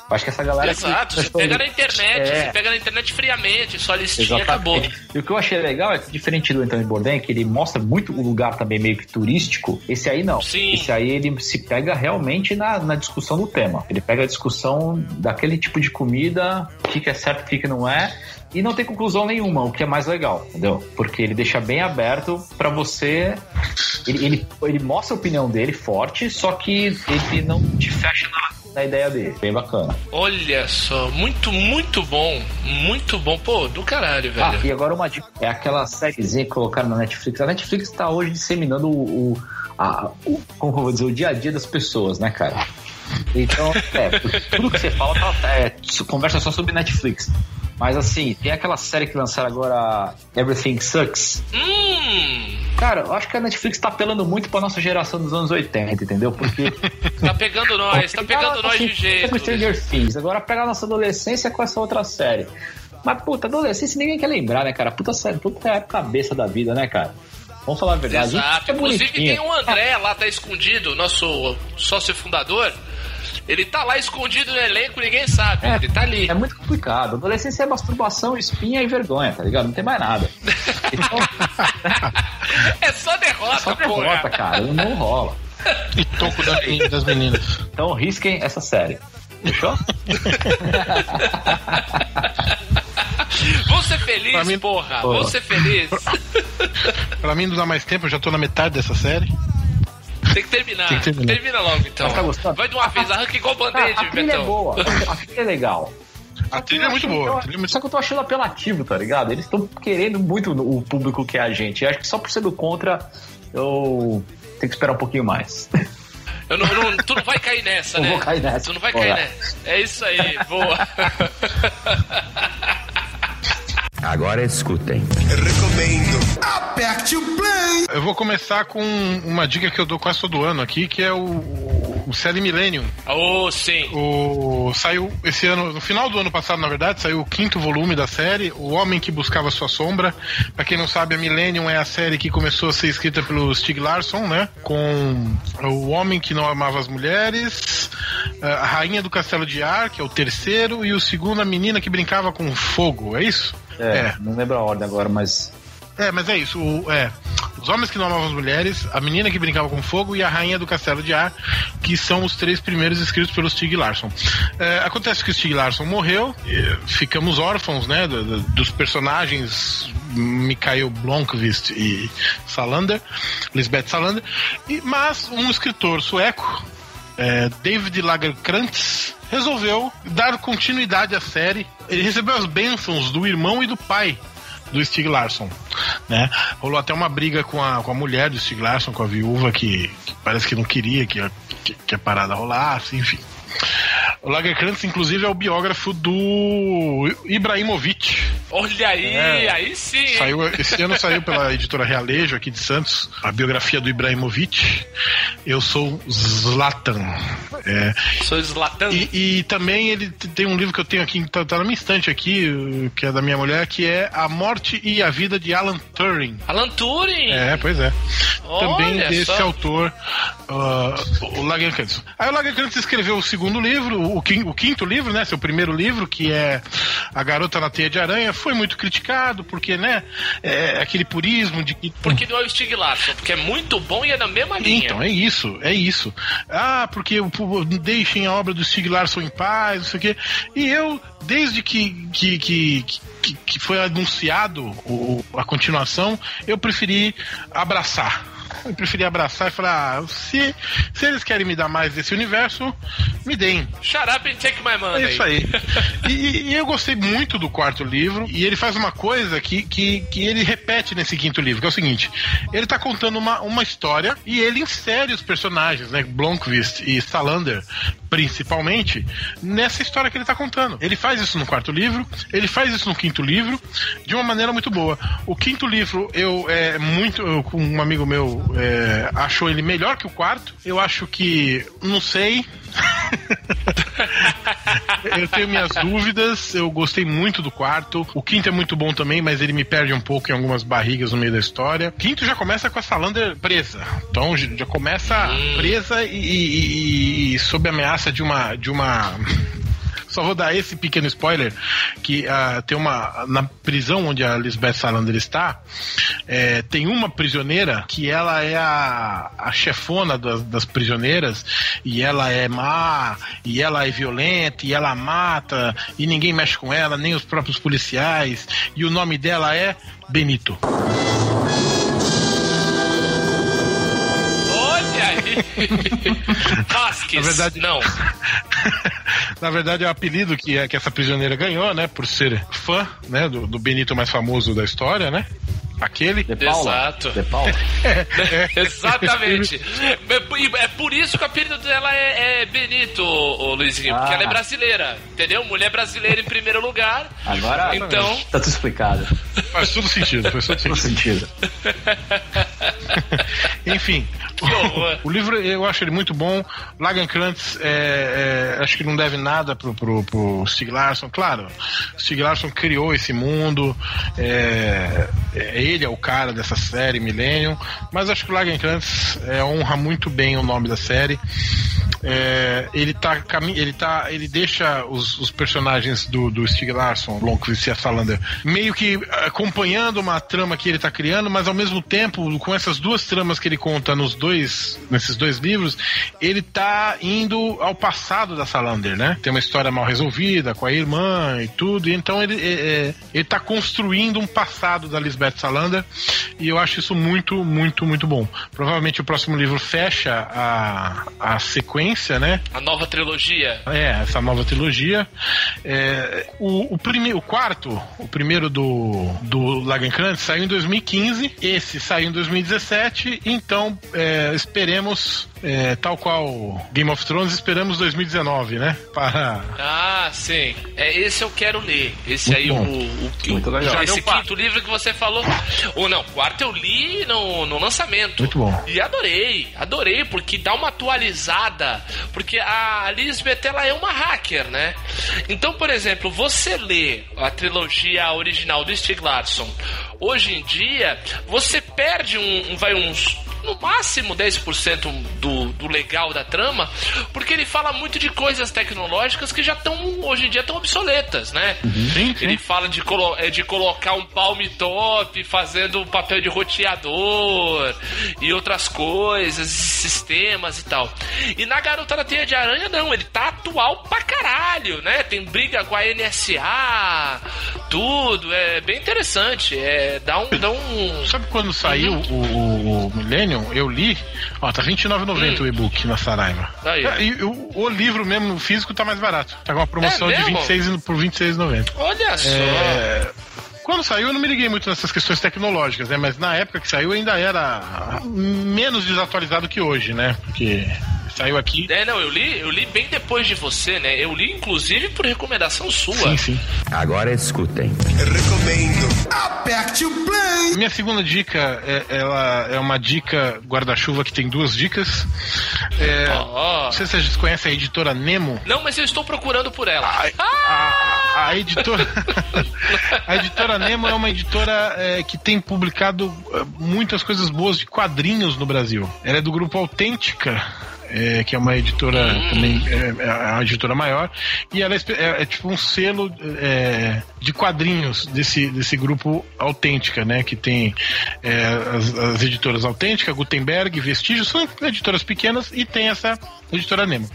Acho que essa galera. que- Exato, você pega na internet, É. você pega na internet friamente, só listinha acabou. Exatamente. E o que eu achei legal é que, diferente do Anthony Bourdain, que ele mostra muito o lugar também meio que turístico, esse aí não. Sim. Esse aí ele se pega realmente na, na discussão do tema. Ele pega a discussão daquele tipo de comida, o que, que é certo, o que, que não é. E não tem conclusão nenhuma, o que é mais legal, entendeu? Porque ele deixa bem aberto pra você. Ele, ele, ele mostra a opinião dele forte, só que ele não te fecha na, ideia dele. Bem bacana. Olha só, muito, muito bom. Muito bom. Pô, do caralho, Ah, velho. e agora uma dica. É aquela sériezinha que colocaram na Netflix. A Netflix tá hoje disseminando o. o, a- o- como eu vou dizer? O dia a dia das pessoas, né, cara? Então, é, tudo que você fala tá, é, conversa só sobre Netflix. Mas assim, tem aquela série que lançaram agora, Everything Sucks. Hum, Cara, eu acho que a Netflix tá apelando muito pra nossa geração dos anos 80, entendeu? Porque. tá pegando nós, tá pegando nós de Com jeito. Stranger Things. Agora pega a nossa adolescência com essa outra série. Mas, puta, adolescência ninguém quer lembrar, né, cara? Puta série, puta é a cabeça da vida, né, cara? Vamos falar a verdade. Exato. É Inclusive tem um André lá, tá escondido, nosso sócio fundador. Ele tá lá escondido no elenco, ninguém sabe. É, ele tá ali. É muito complicado. Adolescência é masturbação, espinha e vergonha, tá ligado? Não tem mais nada. Então, É só derrota, só derrota, porra. cara. Não rola. E toco da- das meninas. Então risquem essa série. Fechou? Vou ser feliz, Pra mim- porra. Vou ser feliz. Pra mim não dá mais tempo, eu já tô na metade dessa série. Tem que terminar. Tem que terminar. Termina logo, então. Tá gostando? Vai de uma vez, arranca igual band-aid, a trilha é Betão. boa. A trilha é legal. A trilha é muito boa. Só que eu tô achando apelativo, tá ligado? Eles estão querendo muito o público que é a gente. Eu acho que só por ser do contra, eu tenho que esperar um pouquinho mais. Eu não, eu não- tu não vai cair nessa, Eu né? vou cair nessa. Tu não vai cair nessa. É isso aí, boa. Agora escutem. Recomendo. Aperte o play. Eu vou começar com uma dica que eu dou quase todo ano aqui, que é o, o série Millennium. Oh, sim. O, saiu esse ano, no final do ano passado, na verdade, saiu o quinto volume da série, O Homem que Buscava Sua Sombra. Pra quem não sabe, a Millennium é a série que começou a ser escrita pelo Stig Larsson, né? Com O Homem que Não Amava as Mulheres, a Rainha do Castelo de Ar, que é o terceiro, e o segundo, A Menina que Brincava com Fogo, é isso? É, não lembro a ordem agora, mas. É, mas é isso. O, é, os homens que não amavam as mulheres, a menina que brincava com fogo e a rainha do castelo de ar, que são os três primeiros escritos pelo Stig Larsson. É, acontece que o Stig Larsson morreu, ficamos órfãos, né, do- do- dos personagens Mikhail Blomkvist e Salander, Lisbeth Salander, e, mas um escritor sueco é, David Lagerkrantz resolveu dar continuidade à série. Ele recebeu as bênçãos do irmão e do pai do Stig Larsson, né? Rolou até uma briga com a, com a mulher do Stig Larsson, com a viúva que, que parece que não queria que a, que, que a parada rolasse, enfim. O Lagerkrantz, inclusive, é o biógrafo do Ibrahimovic. Olha aí, É. aí sim. hein? Saiu, esse ano saiu pela editora Realejo aqui de Santos a biografia do Ibrahimovic. Eu sou Zlatan. É, Sou Zlatan. e, e também ele tem um livro que eu tenho aqui, tá, tá na minha estante aqui, que é da minha mulher, que é A Morte e a Vida de Alan Turing. Alan Turing. É, pois é. também Olha desse só. autor, uh, o Lagerkrantz. Aí o Lagerkrantz escreveu o segundo livro, o, o quinto livro, né, seu primeiro livro, que é A Garota na Teia de Aranha, foi muito criticado, porque, né, é aquele purismo de que... Porque não é o Stig Larsson, porque é muito bom e é na mesma linha. Então, é isso, é isso. Ah, porque deixem a obra do Stig Larsson em paz, não sei o quê. E eu, desde que, que, que, que, que foi anunciado o, a continuação, eu preferi abraçar. Eu preferi abraçar e falar: ah, se, se eles querem me dar mais desse universo, me deem. Shut up and take my money. É isso aí. E, e eu gostei muito do quarto livro. E ele faz uma coisa que, que, que ele repete nesse quinto livro, que é o seguinte: ele tá contando uma, uma história e ele insere os personagens, né? Blomqvist e Salander, principalmente, nessa história que ele tá contando. Ele faz isso no quarto livro, ele faz isso no quinto livro, de uma maneira muito boa. O quinto livro, eu é muito. Eu, um amigo meu é, achou ele melhor que o quarto. Eu acho que. Não sei. eu tenho minhas dúvidas, eu gostei muito do quarto. O quinto é muito bom também, mas ele me perde um pouco em algumas barrigas no meio da história. O quinto já começa com a Salander presa. Então já começa presa e, e- e- e sob ameaça de uma. De uma só vou dar esse pequeno spoiler que ah, tem uma na prisão onde a Lisbeth Salander está é, tem uma prisioneira que ela é a, a chefona das, das prisioneiras e ela é má e ela é violenta e ela mata e ninguém mexe com ela nem os próprios policiais e o nome dela é Benito Vasquez. Na verdade- Não. Na verdade, é o apelido que, é, que essa prisioneira ganhou, né? Por ser fã, né? Do, do Benito mais famoso da história, né? Aquele. De Paula? Exato. De Paula? Exatamente. É por- É por isso que o apelido dela é, é Benito, ô, Luizinho. Porque Ah. ela é brasileira. Entendeu? Mulher brasileira em primeiro lugar. Agora Então. tá tudo explicado. Faz tudo sentido, faz todo Todo sentido. Enfim. horror. O livro eu acho ele muito bom. Lagerkrantz é, é, acho que não deve nada pro, pro, pro Stig Larsson. Claro, Stig Larsson criou esse mundo. É, é, ele é o cara dessa série Millennium. Mas acho que o Lagerkrantz é, honra muito bem o nome da série. É, ele tá ele tá ele deixa os, os personagens do, do Stig Larsson, Blomqvist e Salander meio que acompanhando uma trama que ele tá criando, mas ao mesmo tempo com essas duas tramas que ele conta nos dois nesses dois livros, ele tá indo ao passado da Salander, né? Tem uma história mal resolvida com a irmã e tudo, e então ele é, é, ele tá construindo um passado da Lisbeth Salander e eu acho isso muito muito muito bom. Provavelmente o próximo livro fecha a, a sequência, né? A nova trilogia. É, essa nova trilogia. É, o, o, prime, o quarto, o primeiro do, do Lagerkrantz, saiu em 2015. Esse saiu em 2017. Então, é, esperemos é, tal qual Game of Thrones, esperamos 2019, né? Para. Ah, sim. É, esse eu quero ler. Esse Muito aí, bom. o, o, Muito o- legal. já esse quinto livro que você falou. Ou não, quarto eu li no, no lançamento. Muito bom. E adorei, adorei, porque dá uma atualizada. Porque a Lisbeth, ela é uma hacker, né? Então, por exemplo, você lê a trilogia original do Stieg Larsson, hoje em dia, você perde um, um- vai uns no máximo 10% do, do legal da trama, porque ele fala muito de coisas tecnológicas que já estão, hoje em dia, estão obsoletas, né? Sim, sim. Ele fala de, colo- é, de colocar um palm top fazendo papel de roteador e outras coisas, sistemas e tal. E na Garota da Teia de Aranha, não, ele tá atual pra caralho, né? Tem briga com a NSA, tudo, é bem interessante. É, dá um. Dá um... Sabe quando saiu o, o, o Millennium? Eu li. Ó, tá R$29,90 Hum. o e-book na Saraiva. Aí. É, E o, o livro mesmo, o físico, tá mais barato. Tá com uma promoção É de mesmo? 26 por R$26,90. Olha só. É, Quando saiu, eu não me liguei muito nessas questões tecnológicas, né? Mas na época que saiu, ainda era menos desatualizado que hoje, né? Porque saiu aqui. É, não, eu li, eu li bem depois de você, né? Eu li, inclusive, por recomendação sua. Sim, sim. Agora escutem. Recomendo. Aperte o play. Minha segunda dica é, ela é uma dica guarda-chuva que tem duas dicas. É, Ó. Não sei se vocês conhecem a editora Nemo. Não, mas eu estou procurando por ela. A, a- a editora a editora Nemo é uma editora é, que tem publicado é, muitas coisas boas de quadrinhos no Brasil. Ela é do grupo Autêntica. É, que é uma editora também é, é a editora maior e ela é, é- é tipo um selo é, de quadrinhos desse, desse grupo Autêntica, né? Que tem é, as, as editoras Autêntica, Gutenberg, Vestígios, são editoras pequenas e tem essa editora Nemo.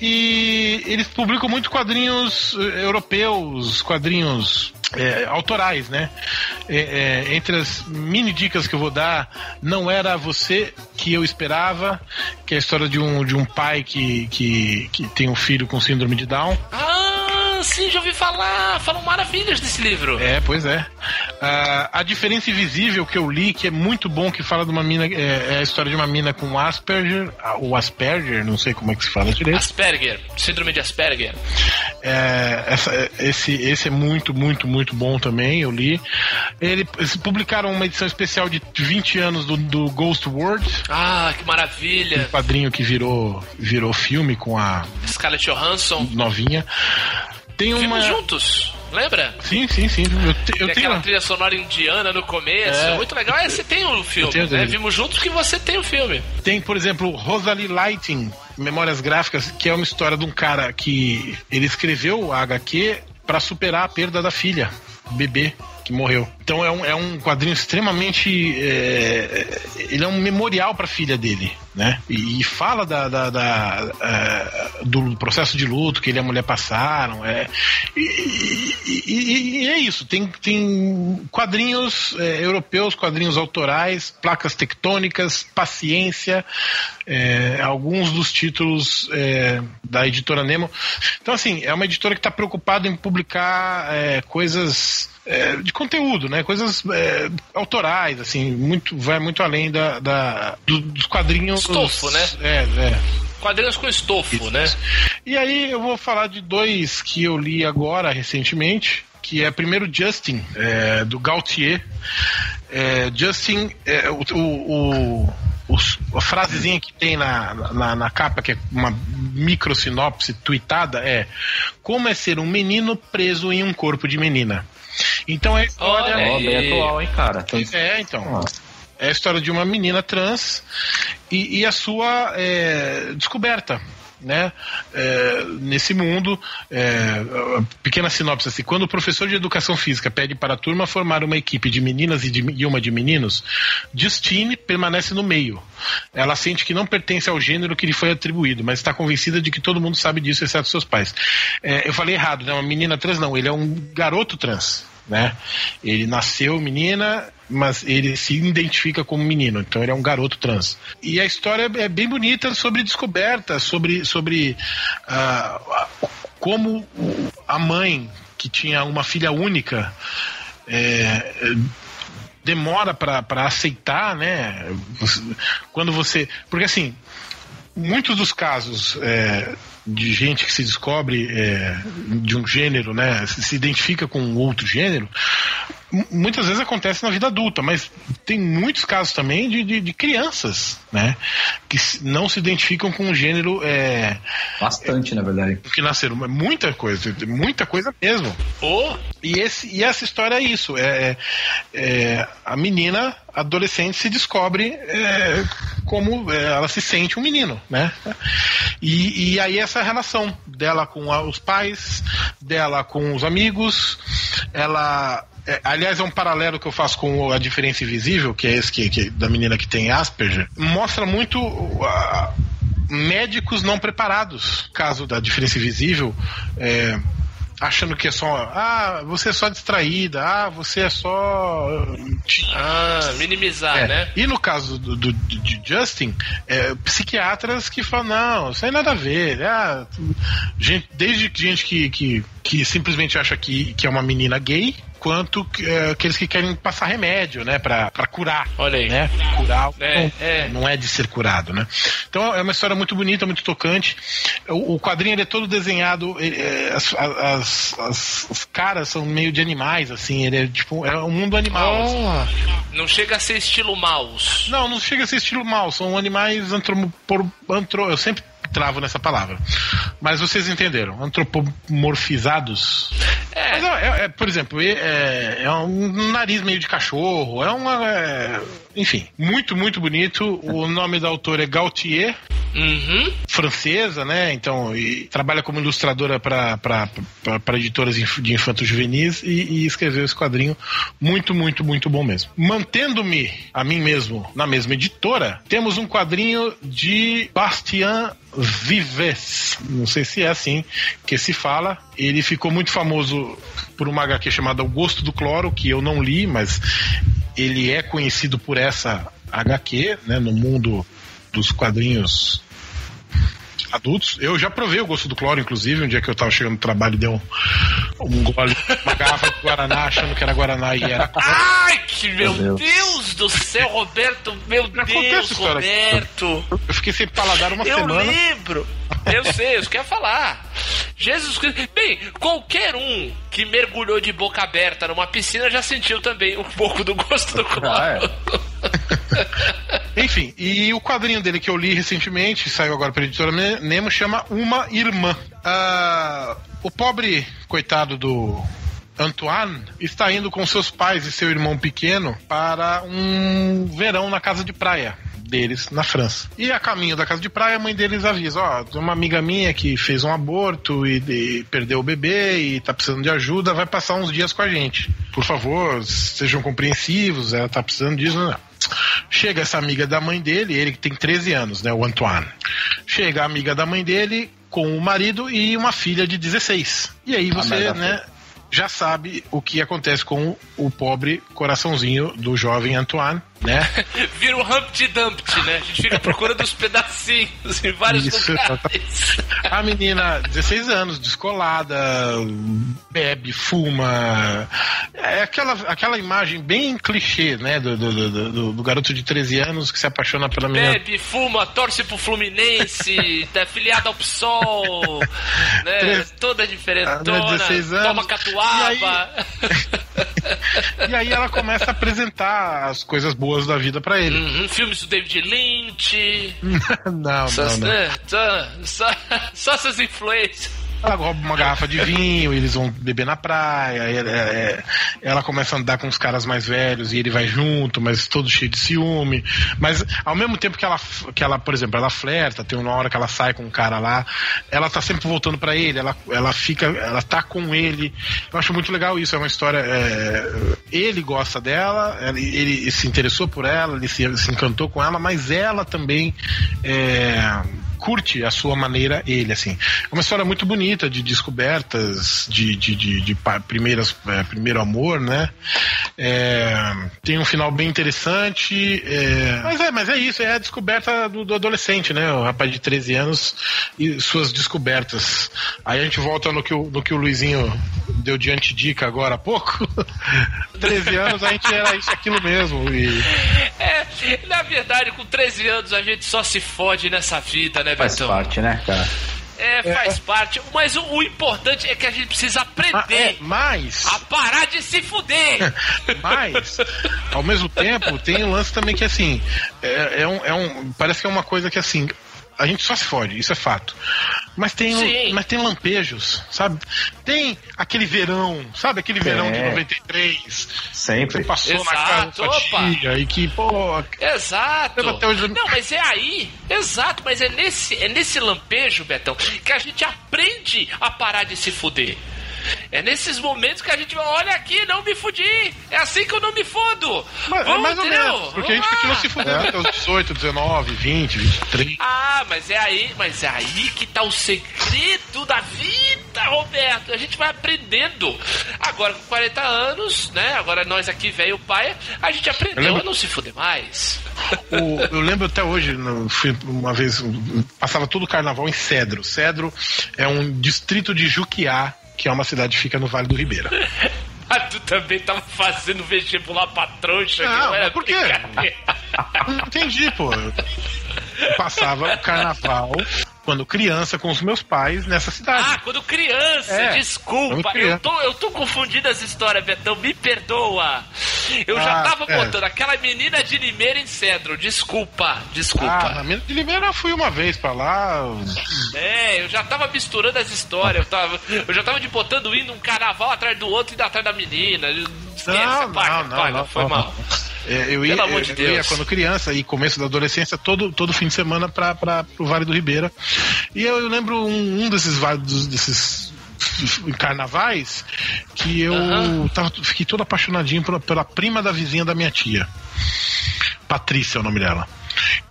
E eles publicam muito quadrinhos eh, europeus, quadrinhos eh, autorais, né? Eh, eh, entre as mini dicas que eu vou dar, não era você que eu esperava, que é a história de um, de um pai que, que, que tem um filho com síndrome de Down. Ah, sim, já ouvi falar. Falam maravilhas desse livro. É, pois é. Ah, a diferença invisível que eu li, que é muito bom, que fala de uma mina, é, é a história de uma mina com Asperger, ah, o Asperger, não sei como é que se fala direito. Asperger, síndrome de Asperger. É, essa- esse, esse é muito, muito, muito bom também, eu li. Ele, eles publicaram uma edição especial de 20 anos do, do Ghost World, Ah, que um maravilha. quadrinho que virou, virou filme com a Scarlett Johansson. novinha. Tem uma. Vimos juntos, lembra? Sim, sim, sim. Eu, te- eu Tem tenho. aquela trilha sonora indiana no começo. É. Muito legal. É, você tem o filme, tenho né? Vimos juntos que você tem o filme. Tem, por exemplo, Rosalie Lighting, Memórias Gráficas, que é uma história de um cara que ele escreveu a HQ para superar a perda da filha, bebê, que morreu. Então é um, é um quadrinho extremamente. é, ele é um memorial para a filha dele, né? E, fala da, da- da, é, do processo de luto que ele e a mulher passaram. É, e, e- e- é isso. Tem, tem quadrinhos é, europeus, quadrinhos autorais, placas tectônicas, paciência, é, alguns dos títulos é, da editora Nemo. Então, assim, é uma editora que está preocupada em publicar é, coisas é, de conteúdo, né? Coisas é, autorais, assim, muito, vai muito além da, da- do- dos quadrinhos. Estofo, né? É, é. Quadrinhos com estofo, né? E aí eu vou falar de dois que eu li agora recentemente, que é primeiro Justin, é, do Gautier. É, Justin, é, o, o, o- a frasezinha que tem na, na, na capa, que é uma micro sinopse tweetada, é como é ser um menino preso em um corpo de menina. Então é a história. Olha aí. bem atual, hein, cara. É, então. É a história de uma menina trans e, e a sua é, descoberta. Né? É, nesse mundo, é, pequena sinopse assim, quando o professor de educação física pede para a turma formar uma equipe de meninas e, de- e uma de meninos, Justine permanece no meio. Ela sente que não pertence ao gênero que lhe foi atribuído, mas está convencida de que todo mundo sabe disso, exceto seus pais. É, eu falei errado, né? Uma menina trans não, ele é um garoto trans né? Ele nasceu menina, mas ele se identifica como menino, então ele é um garoto trans. E a história é bem bonita sobre descoberta, sobre, sobre ah, como a mãe que tinha uma filha única é, demora para aceitar, né? Quando você. Porque assim. muitos dos casos é, de gente que se descobre é, de um gênero, né, se, identifica com outro gênero, muitas vezes acontece na vida adulta, mas tem muitos casos também de, de, de crianças, né, que não se identificam com um gênero é, Bastante, na verdade. que nasceram. Muita coisa, muita coisa mesmo. Ô, E, esse, e essa história é isso. É, é, a menina adolescente se descobre é, como é, ela se sente um menino, né? E, e aí essa relação dela com a- os pais, dela com os amigos, ela é, aliás, é um paralelo que eu faço com a diferença invisível, que é esse que, que- da menina que tem Asperger, mostra muito a- médicos não preparados. Caso da diferença invisível, é, achando que é só, ah, você é só distraída, ah, você é só. ah, minimizar, É. né? E no caso do, do- de Justin, é, psiquiatras que falam, não, isso aí nada a ver. Ah, gente, desde gente que, que, que simplesmente acha que, que é uma menina gay, quanto é, aqueles que querem passar remédio, né, pra, pra curar. Olha aí. Né? Curar É, não, é. não é de ser curado, né? Então é uma história muito bonita, muito tocante. O, o quadrinho ele é todo desenhado, ele, é, as, as, as- os caras são meio de animais, assim, ele é tipo, é um mundo animal. assim. Oh, não chega a ser estilo mouse. Não, não chega a ser estilo mal, são animais antropor, antro, eu sempre travo nessa palavra. Mas vocês entenderam, antropomorfizados. É. É, é- é, por exemplo, é, é um nariz meio de cachorro, é uma. Enfim, muito, muito bonito. O nome da autora é Gautier, Uhum. francesa, né? Então, e trabalha como ilustradora para editoras de infantos juvenis e, e escreveu esse quadrinho muito, muito, muito bom mesmo. Mantendo-me a mim mesmo na mesma editora, temos um quadrinho de Bastien Vives. Não sei se é assim que se fala. Ele ficou muito famoso por uma HQ chamada O Gosto do Cloro, que eu não li, mas ele é conhecido por essa HQ, né, no mundo dos quadrinhos adultos. Eu já provei o gosto do cloro, inclusive, um dia que eu tava chegando no trabalho e deu um, um gole, uma garrafa de Guaraná, achando que era Guaraná e era. Ai, que meu Meu Deus. Deus. do céu, Roberto, meu acontece, Deus, cara. Roberto. Eu fiquei sem paladar uma Eu semana. lembro. Eu sei, eu quero falar. Jesus Cristo. Bem, qualquer um que mergulhou de boca aberta numa piscina já sentiu também um pouco do gosto do cloro. Ah, é. Enfim, e o quadrinho dele que eu li recentemente, saiu agora pela editora Ne- Nemo, chama Uma Irmã. Ah, o pobre coitado do Antoine está indo com seus pais e seu irmão pequeno para um verão na casa de praia deles na França. E a caminho da casa de praia, a mãe deles avisa: Ó, tem uma amiga minha que fez um aborto e, e perdeu o bebê e tá precisando de ajuda, vai passar uns dias com a gente. Por favor, sejam compreensivos, ela tá precisando disso. Não. Chega essa amiga da mãe dele, ele que tem 13 anos, né, o Antoine. Chega a amiga da mãe dele com o marido e uma filha de 16. E aí você, né, já sabe o que acontece com o pobre coraçãozinho do jovem Antoine, né? Vira um Humpty Dumpty, né? A gente fica procurando os pedacinhos em vários Isso, lugares. A menina, 16 anos, descolada, bebe, fuma. É aquela, aquela imagem bem clichê, né? Do, do, do- do- garoto de 13 anos que se apaixona pela menina. Bebe, fuma, torce pro Fluminense, tá filiado ao PSOL, né? Toda Ah, diferentona, né, 16 anos. toma catuaba. E aí ela começa a apresentar as coisas boas da vida pra ele. Uhum, filmes do David Lynch. não, Só, não, não. né? Só, só, só essas influências. Ela rouba uma garrafa de vinho, eles vão beber na praia. é- é- ela começa a andar com os caras mais velhos e ele vai junto, mas todo cheio de ciúme. Mas ao mesmo tempo que ela, que ela por exemplo, ela flerta, tem uma hora que ela sai com um cara lá, ela tá sempre voltando pra ele, ela, ela fica, ela tá com ele. Eu acho muito legal isso, é uma história. é, ele gosta dela, ele, ele se interessou por ela, ele se, se encantou com ela, mas ela também. é, curte a sua maneira ele, assim. É uma história muito bonita de descobertas, de, de, de, de primeiras, é, primeiro amor, né? É, tem um final bem interessante. é, mas é, mas é isso, é a descoberta do, do adolescente, né? O rapaz de 13 anos e suas descobertas. Aí a gente volta no que o, no que o Luizinho deu de antidica agora há pouco. 13 anos a gente era isso aquilo mesmo. E É, Na verdade, com 13 anos a gente só se fode nessa vida, né, Faz Betão? parte, né, cara? É, faz parte. Mas o, o importante é que a gente precisa Ah, é, aprender mas, a parar de se fuder. mas, ao mesmo tempo, tem um lance também que assim, é, é um, é um- parece que é uma coisa que assim, a gente só se fode, isso é fato. Mas tem, Sim. mas tem lampejos, sabe? Tem aquele verão, sabe? Aquele verão de É. 93. Sempre. Você passou na Exato, casa da sua tia e que, pô, Exato. Até hoje- Não, mas é aí. Exato, mas é nesse, é nesse lampejo, Betão, que a gente aprende a parar de se fuder. É nesses momentos que a gente vai, olha aqui, não me fudi. É assim que eu não me fodo. mas, é Vamos, mais ou menos. Porque a gente Vamos continua se fudendo até os 18, 19, 20, 23. Ah, mas é aí, mas é aí que tá o segredo da vida, Roberto. A gente vai aprendendo. Agora com 40 anos, né? Agora nós aqui, velho pai, a gente aprendeu lembro- a não se fuder mais. O- eu lembro até hoje, fui uma vez, passava todo o carnaval em Cedro. Cedro é um distrito de Juquiá, que é uma cidade que fica no Vale do Ribeira. Ah, tu também tava fazendo vestibular pra trouxa, que Não, não era por quê? Não entendi, pô. Eu passava o carnaval quando criança com os meus pais nessa cidade. Ah, quando criança, É, desculpa. quando criança. Eu, tô, eu tô confundindo as histórias, Betão, me perdoa. Eu já Ah, tava é. botando aquela menina de Limeira em Cedro, desculpa, Ah, desculpa. na Mina de Limeira eu fui uma vez pra lá. É, eu já tava misturando as histórias, eu, tava, eu já tava de botando indo um carnaval atrás do outro e atrás da menina. Esquece, Não, não, não, não, foi mal. É, eu ia, Pelo amor de eu Deus. ia quando criança e começo da adolescência, todo, todo fim de semana pra, pro Vale do Ribeira. E eu, eu lembro um, um desses, desses carnavais que eu Aham. tava, fiquei todo apaixonadinho pela, pela prima da vizinha da minha tia. Patrícia é o nome dela.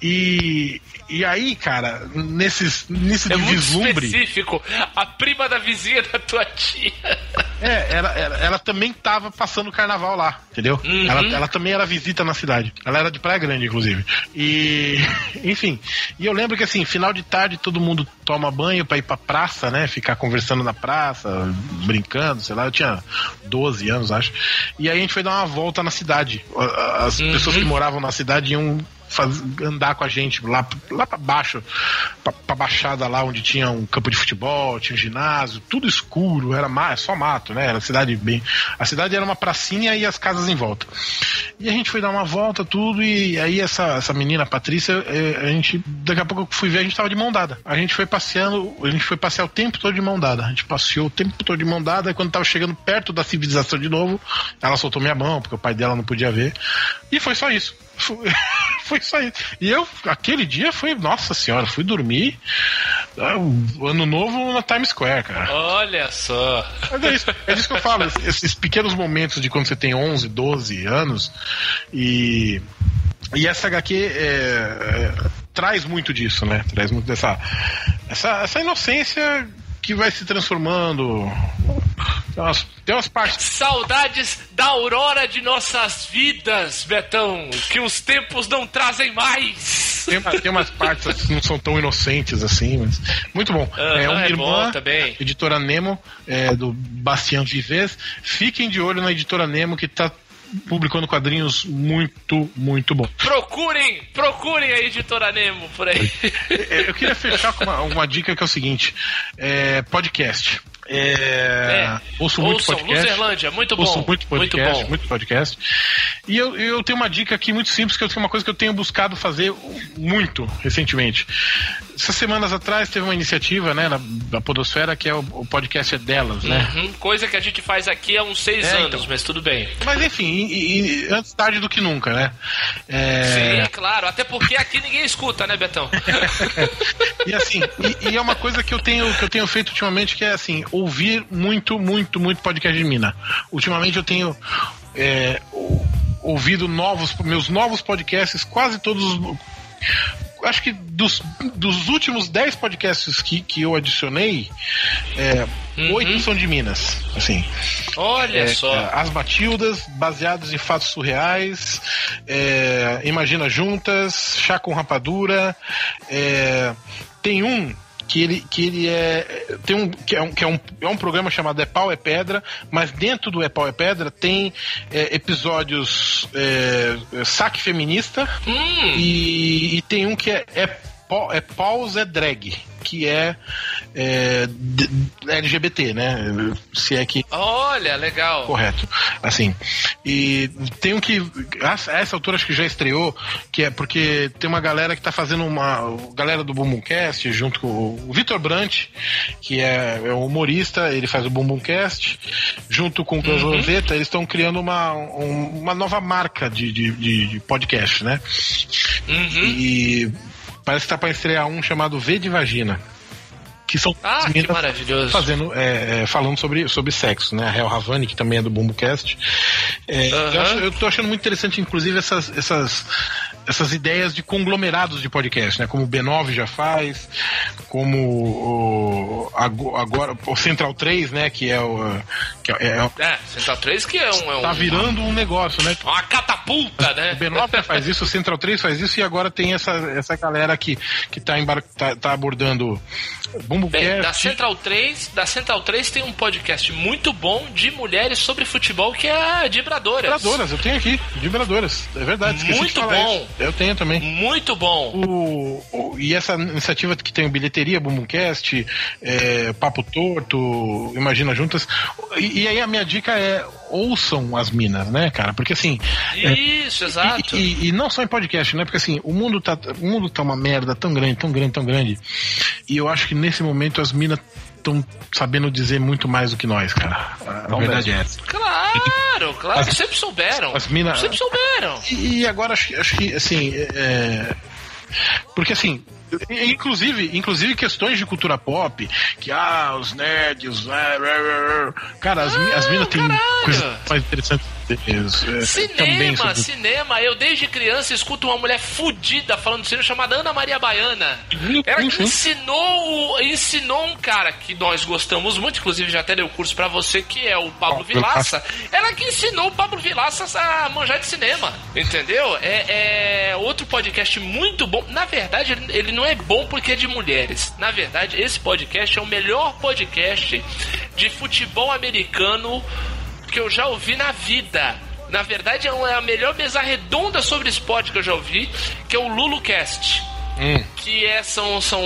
E, e aí, cara, nesses, nesse É vislumbre. específico. A prima da vizinha da tua tia. É, ela, ela, ela também tava passando o carnaval lá, entendeu? Uhum. Ela, ela também era visita na cidade. Ela era de Praia Grande, inclusive. E, enfim. E eu lembro que assim, final de tarde todo mundo toma banho pra ir pra praça, né? Ficar conversando na praça, brincando, sei lá. Eu tinha 12 anos, acho. E aí a gente foi dar uma volta na cidade. As Uhum. pessoas que moravam na cidade iam faz- andar com a gente lá, lá para baixo, pra baixada lá onde tinha um campo de futebol, tinha um ginásio, tudo escuro, era ma- só mato, né? Era cidade bem. A cidade era uma pracinha e as casas em volta. E a gente foi dar uma volta, tudo, e aí essa, essa menina, a Patrícia, eh, a gente. Daqui a pouco eu fui ver, a gente tava de mão dada. A gente foi passeando, a gente foi passear o tempo todo de mão dada. A gente passeou o tempo todo de mão dada, e quando tava chegando perto da civilização de novo, ela soltou minha mão, porque o pai dela não podia ver. E foi só isso. Foi, foi só isso. E eu, aquele dia, foi, nossa senhora, fui dormir. ah, Ano novo na Times Square, cara. Olha só. Mas é isso, é disso que eu falo, esses- esses pequenos momentos de quando você tem 11, 12 anos e. E essa HQ é, é, traz muito disso, né? Traz muito dessa. Essa, essa inocência que vai se transformando. Tem umas, tem umas partes. Saudades da aurora de nossas vidas, Betão, que os tempos não trazem mais. Tem, tem umas partes assim, que não são tão inocentes assim, mas. Muito bom. É uma é irmã, também. editora Nemo, é, do Bastian Vives. Fiquem de olho na editora Nemo que tá publicando quadrinhos muito, muito bom. Procurem, procurem a editora Nemo por aí. Eu queria fechar com uma, uma dica que é o seguinte: é, podcast. É, É. Ouço muito Ouçam, podcast. Luzerlândia, muito bom. Ouço muito podcast, Muito bom. muito podcast. E eu, eu tenho uma dica aqui muito simples, que tenho uma coisa que eu tenho buscado fazer muito recentemente. Essas semanas atrás teve uma iniciativa, né, na, na Podosfera, que é o, o podcast é delas, né? Uhum, Coisa que a gente faz aqui há uns seis É, anos, então. mas tudo bem. Mas enfim, e- e- antes tarde do que nunca, né? É, Sim, claro. Até porque aqui ninguém escuta, né, Betão? E assim, e, e é uma coisa que eu tenho que eu tenho feito ultimamente que é assim, ouvir muito, muito, muito podcast de mina. Ultimamente eu tenho é, ou- ouvido novos, meus novos podcasts, quase todos os- Acho que dos, dos últimos 10 podcasts que, que eu adicionei, é, oito são de Minas. Assim, Olha é, só. é, As Matildas, baseados em fatos surreais, é, Imagina Juntas, Chá com Rapadura. é, tem um que ele, que ele é. Tem um, que é, um, que é, um, é um programa chamado É Pau é Pedra, mas dentro do É Pau é Pedra tem é, episódios é, saque feminista Hum. e, e tem um que é, é, é Pause é Drag, que é, é LGBT, né? Se é que Olha, legal. Correto. Assim. E tem um que. A a essa altura acho que já estreou, que é porque tem uma galera que tá fazendo uma. Galera do Bumbumcast, junto com o Vitor Brant, que é, é um humorista, ele faz o Bumbumcast, junto com o Clãs Roseta, eles estão criando uma, um- uma nova marca de, de, de- de podcast, né? Uhum. E parece que tá pra estrear um chamado V de Vagina. Que são Ah, que maravilhoso. fazendo, é, é, falando sobre, sobre sexo, né? A Hel Havani, que também é do BumboCast. É, eu, acho- eu tô achando muito interessante, inclusive, essas, essas, essas ideias de conglomerados de podcast, né? Como o B9 já faz, como o, ago- agora o Central 3, né? Que é o. Que é, é- É, Central 3 que é um. É um tá virando um negócio, né? Uma catapulta, né? O B9 faz isso, o Central 3 faz isso, e agora tem essa, essa galera que, que tá, embar... tá, tá abordando Bem, da. Central 3, da Central 3 tem um podcast muito bom de mulheres sobre futebol que é a Vibradoras. Vibradoras, eu tenho aqui, vibradoras. É verdade, esqueci Muito de falar bom. isso. Eu tenho também. Muito bom. O, o- e essa iniciativa que tem o Bilheteria, Bumbumcast, é, Papo Torto, Imagina Juntas. E, e aí a minha dica é ouçam as minas, né, cara? Porque assim. é, Isso, exato. e, e- e não só em podcast, né? Porque assim, o mundo tá, o mundo tá uma merda tão grande, tão grande, tão grande. E eu acho que nesse momento as minas estão sabendo dizer muito mais do que nós, cara. A Tão verdade mesmo. é essa. Claro, claro. As- sempre souberam. as mina- Sempre souberam. E, e agora acho, que- acho que, assim, é, porque assim, inclusive, inclusive questões de cultura pop, que ah, os nerds, os... Cara, as, mi- as minas têm coisas mais interessantes é, Cinema, sobre cinema. Eu desde criança escuto uma mulher fudida falando cinema chamada Ana Maria Baiana. Ela sim. ensinou, ensinou um cara que nós gostamos muito, inclusive já até deu curso pra você, que é o Pablo Vilaça. Ela que ensinou o Pablo Vilaça a manjar de cinema. Entendeu? É, é outro podcast muito bom. Na verdade, ele não é bom porque é de mulheres. Na verdade, esse podcast é o melhor podcast de futebol americano que eu já ouvi na vida. Na verdade, é é a melhor mesa redonda sobre esporte que eu já ouvi, que é o LuluCast. Hum. Que é, são, são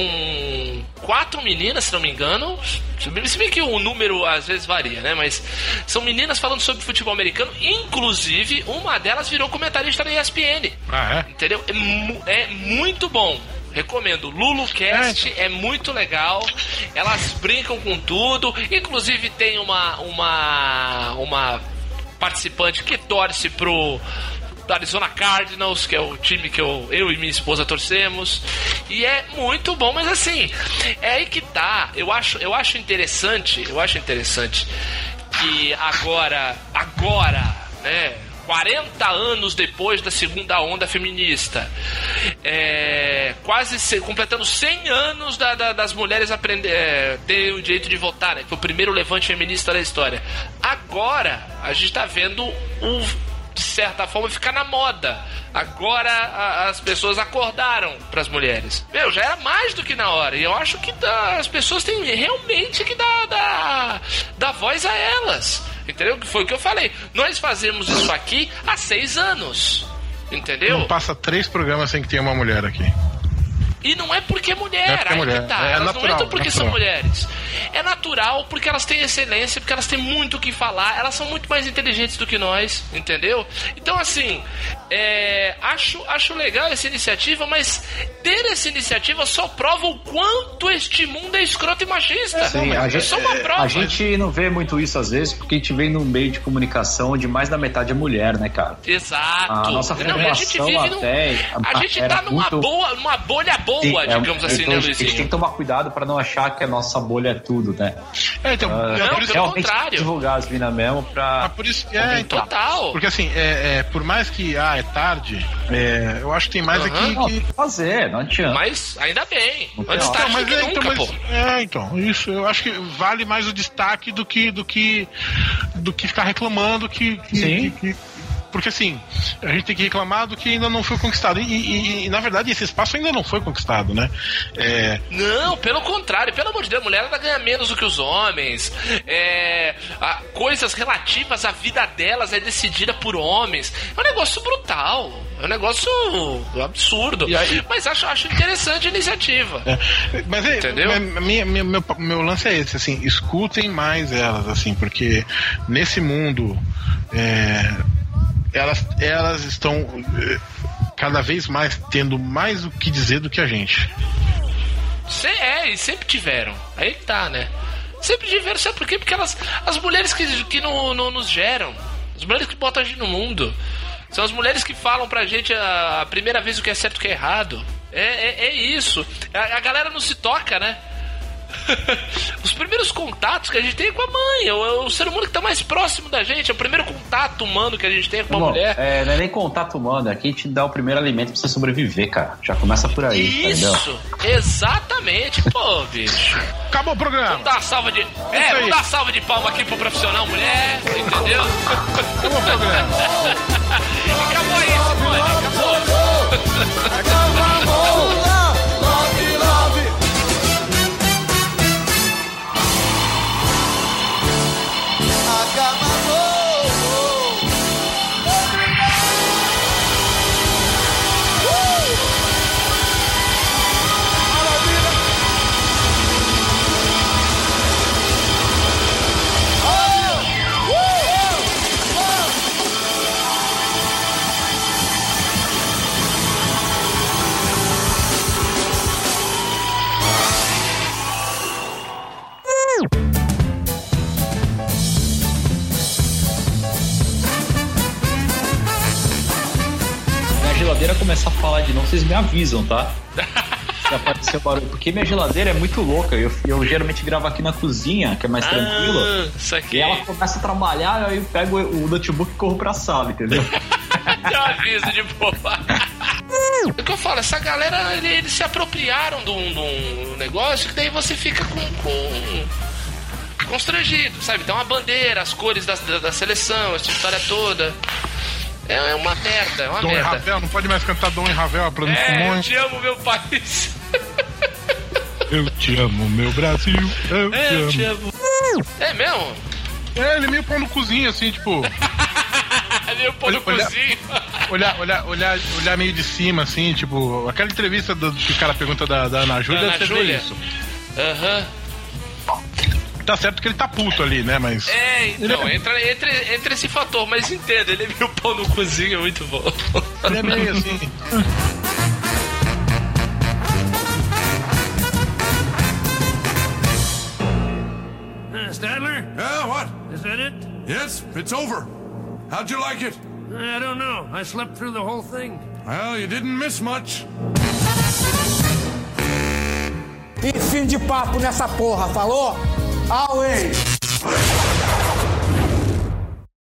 quatro meninas, se não me engano. Se bem que o número às vezes varia, né? Mas são meninas falando sobre futebol americano. Inclusive, uma delas virou comentarista da ESPN. Ah, é? Entendeu? É, é muito bom. Recomendo. LuluCast é muito legal. Elas brincam com tudo. Inclusive tem uma uma uma participante que torce pro Arizona Cardinals, que é o time que eu, eu e minha esposa torcemos. E é muito bom, mas assim, é aí que tá. Eu acho, eu acho interessante, eu acho interessante que agora, agora, né? 40 anos depois da segunda onda feminista, é, quase se- completando 100 anos da- da- das mulheres aprender, é, ter o direito de votar, né? Que foi o primeiro levante feminista da história. Agora, a gente tá vendo o de certa forma ficar na moda. Agora a- as pessoas acordaram para as mulheres. Meu, já era mais do que na hora. E eu acho que dá- as pessoas têm realmente que dar, dar, dar voz a elas. Entendeu? Que foi o que eu falei. Nós fazemos isso aqui há seis anos. Entendeu? Não passa três programas sem que tenha uma mulher aqui. E não é porque é mulher, Não é porque é mulher, tá. é elas não natural, entram porque são natural. mulheres. É natural porque elas têm excelência, porque elas têm muito o que falar, elas são muito mais inteligentes do que nós, entendeu? Então, assim, é, acho, acho legal essa iniciativa, mas ter essa iniciativa só prova o quanto este mundo é escroto e machista. Sim, a é gente, só uma prova. a gente não vê muito isso às vezes porque a gente vem num meio de comunicação onde mais da metade é mulher, né, cara? Exato. A nossa Não, e a gente formação vive num, até A gente tá numa, muito- boa, numa bolha boa, Sim, é- digamos assim, então né, a gente tem Luizinho? que tomar cuidado pra não achar que a nossa bolha é tudo, né? É, então, Ah, é não, isso, pelo realmente contrário. divulgar as minas mesmo pra. ah, por isso é, então, Total. Porque assim, é, é, por mais que ah, é tarde, é, eu acho que tem mais Aham. aqui Não, que. tem que fazer, não adianta. Mas ainda bem. Antes tarde Então, que é, nunca, então, pô. mas- é, então, isso, eu acho que vale mais o destaque do que do que do que ficar reclamando que, que, Sim. que- que- porque assim, a gente tem que reclamar do que ainda não foi conquistado. E, e- e, na verdade, esse espaço ainda não foi conquistado, né? É, Não, pelo contrário, pelo amor de Deus, a mulher ela ganha menos do que os homens. É, a- coisas relativas à vida delas é decidida por homens. É um negócio brutal. É um negócio absurdo. E aí- Mas acho, acho interessante a iniciativa. É, Mas é, Entendeu? mas minha- minha- meu, meu lance é esse, assim, escutem mais elas, assim, porque nesse mundo é, elas, elas estão é, cada vez mais tendo mais o que dizer do que a gente. É, e sempre tiveram. Aí tá, né? Sempre tiveram, sabe por quê? Porque elas, as mulheres que, que no- nos geram, as mulheres que botam a gente no mundo, são as mulheres que falam pra gente a, a primeira vez o que é certo e o que é errado. É, é, é isso. A, a galera não se toca, né? Os primeiros contatos que a gente tem é com a mãe, é o, é o ser humano que tá mais próximo da gente, é o primeiro contato humano que a gente tem com uma Bom, mulher. é, não é nem contato humano, aqui te dá o primeiro alimento pra você sobreviver, cara. Já começa por aí, tá entendeu? Isso, exatamente, pô, bicho. Acabou o programa! Vamos dar uma salva de. É, aí. vamos dar uma salva de palma aqui pro profissional mulher, entendeu? Acabou o programa! Acabou isso, mano. Acabou. Minha avisam, tá? Se aparecer barulho. Porque minha geladeira é muito louca. Eu, eu geralmente gravo aqui na cozinha, que é mais tranquilo. Ah. E ela começa a trabalhar, aí eu pego o notebook e corro pra sala, entendeu? Deu um aviso de boa. É o que eu falo, essa galera, ele- eles se apropriaram de um, de um negócio que daí você fica com, com- constrangido, sabe? Tem uma bandeira, as cores da, da, da seleção, essa história toda. É, é uma merda, é uma Dom e merda. Ravel, não pode mais cantar Dom e Ravel, a Plano É, eu Simões. te amo, meu país. Eu te amo, meu Brasil. Eu, É, eu te te amo. amo. É mesmo? É, ele meio pão no cozinho, assim, tipo, Ali eu pôr no Olha- olha- cozinho. olhar, olhar, olhar, olhar meio de cima, assim, tipo, aquela entrevista do, que o cara pergunta da, da Ana Júlia, Ana vê Júlia? isso. Aham. Tá certo que ele tá puto ali, né? Mas. É, então, entra, entra, entra esse fator, mas entenda, ele é meio pão no cozinho, é muito bom. Ele é meio assim. Uh, Stadler? Yeah, what? Is that it? Yes, it's over. How'd you like it? I don't know. I slept through the whole thing. Well, you didn't miss much. E fim de papo nessa porra, falou? Away!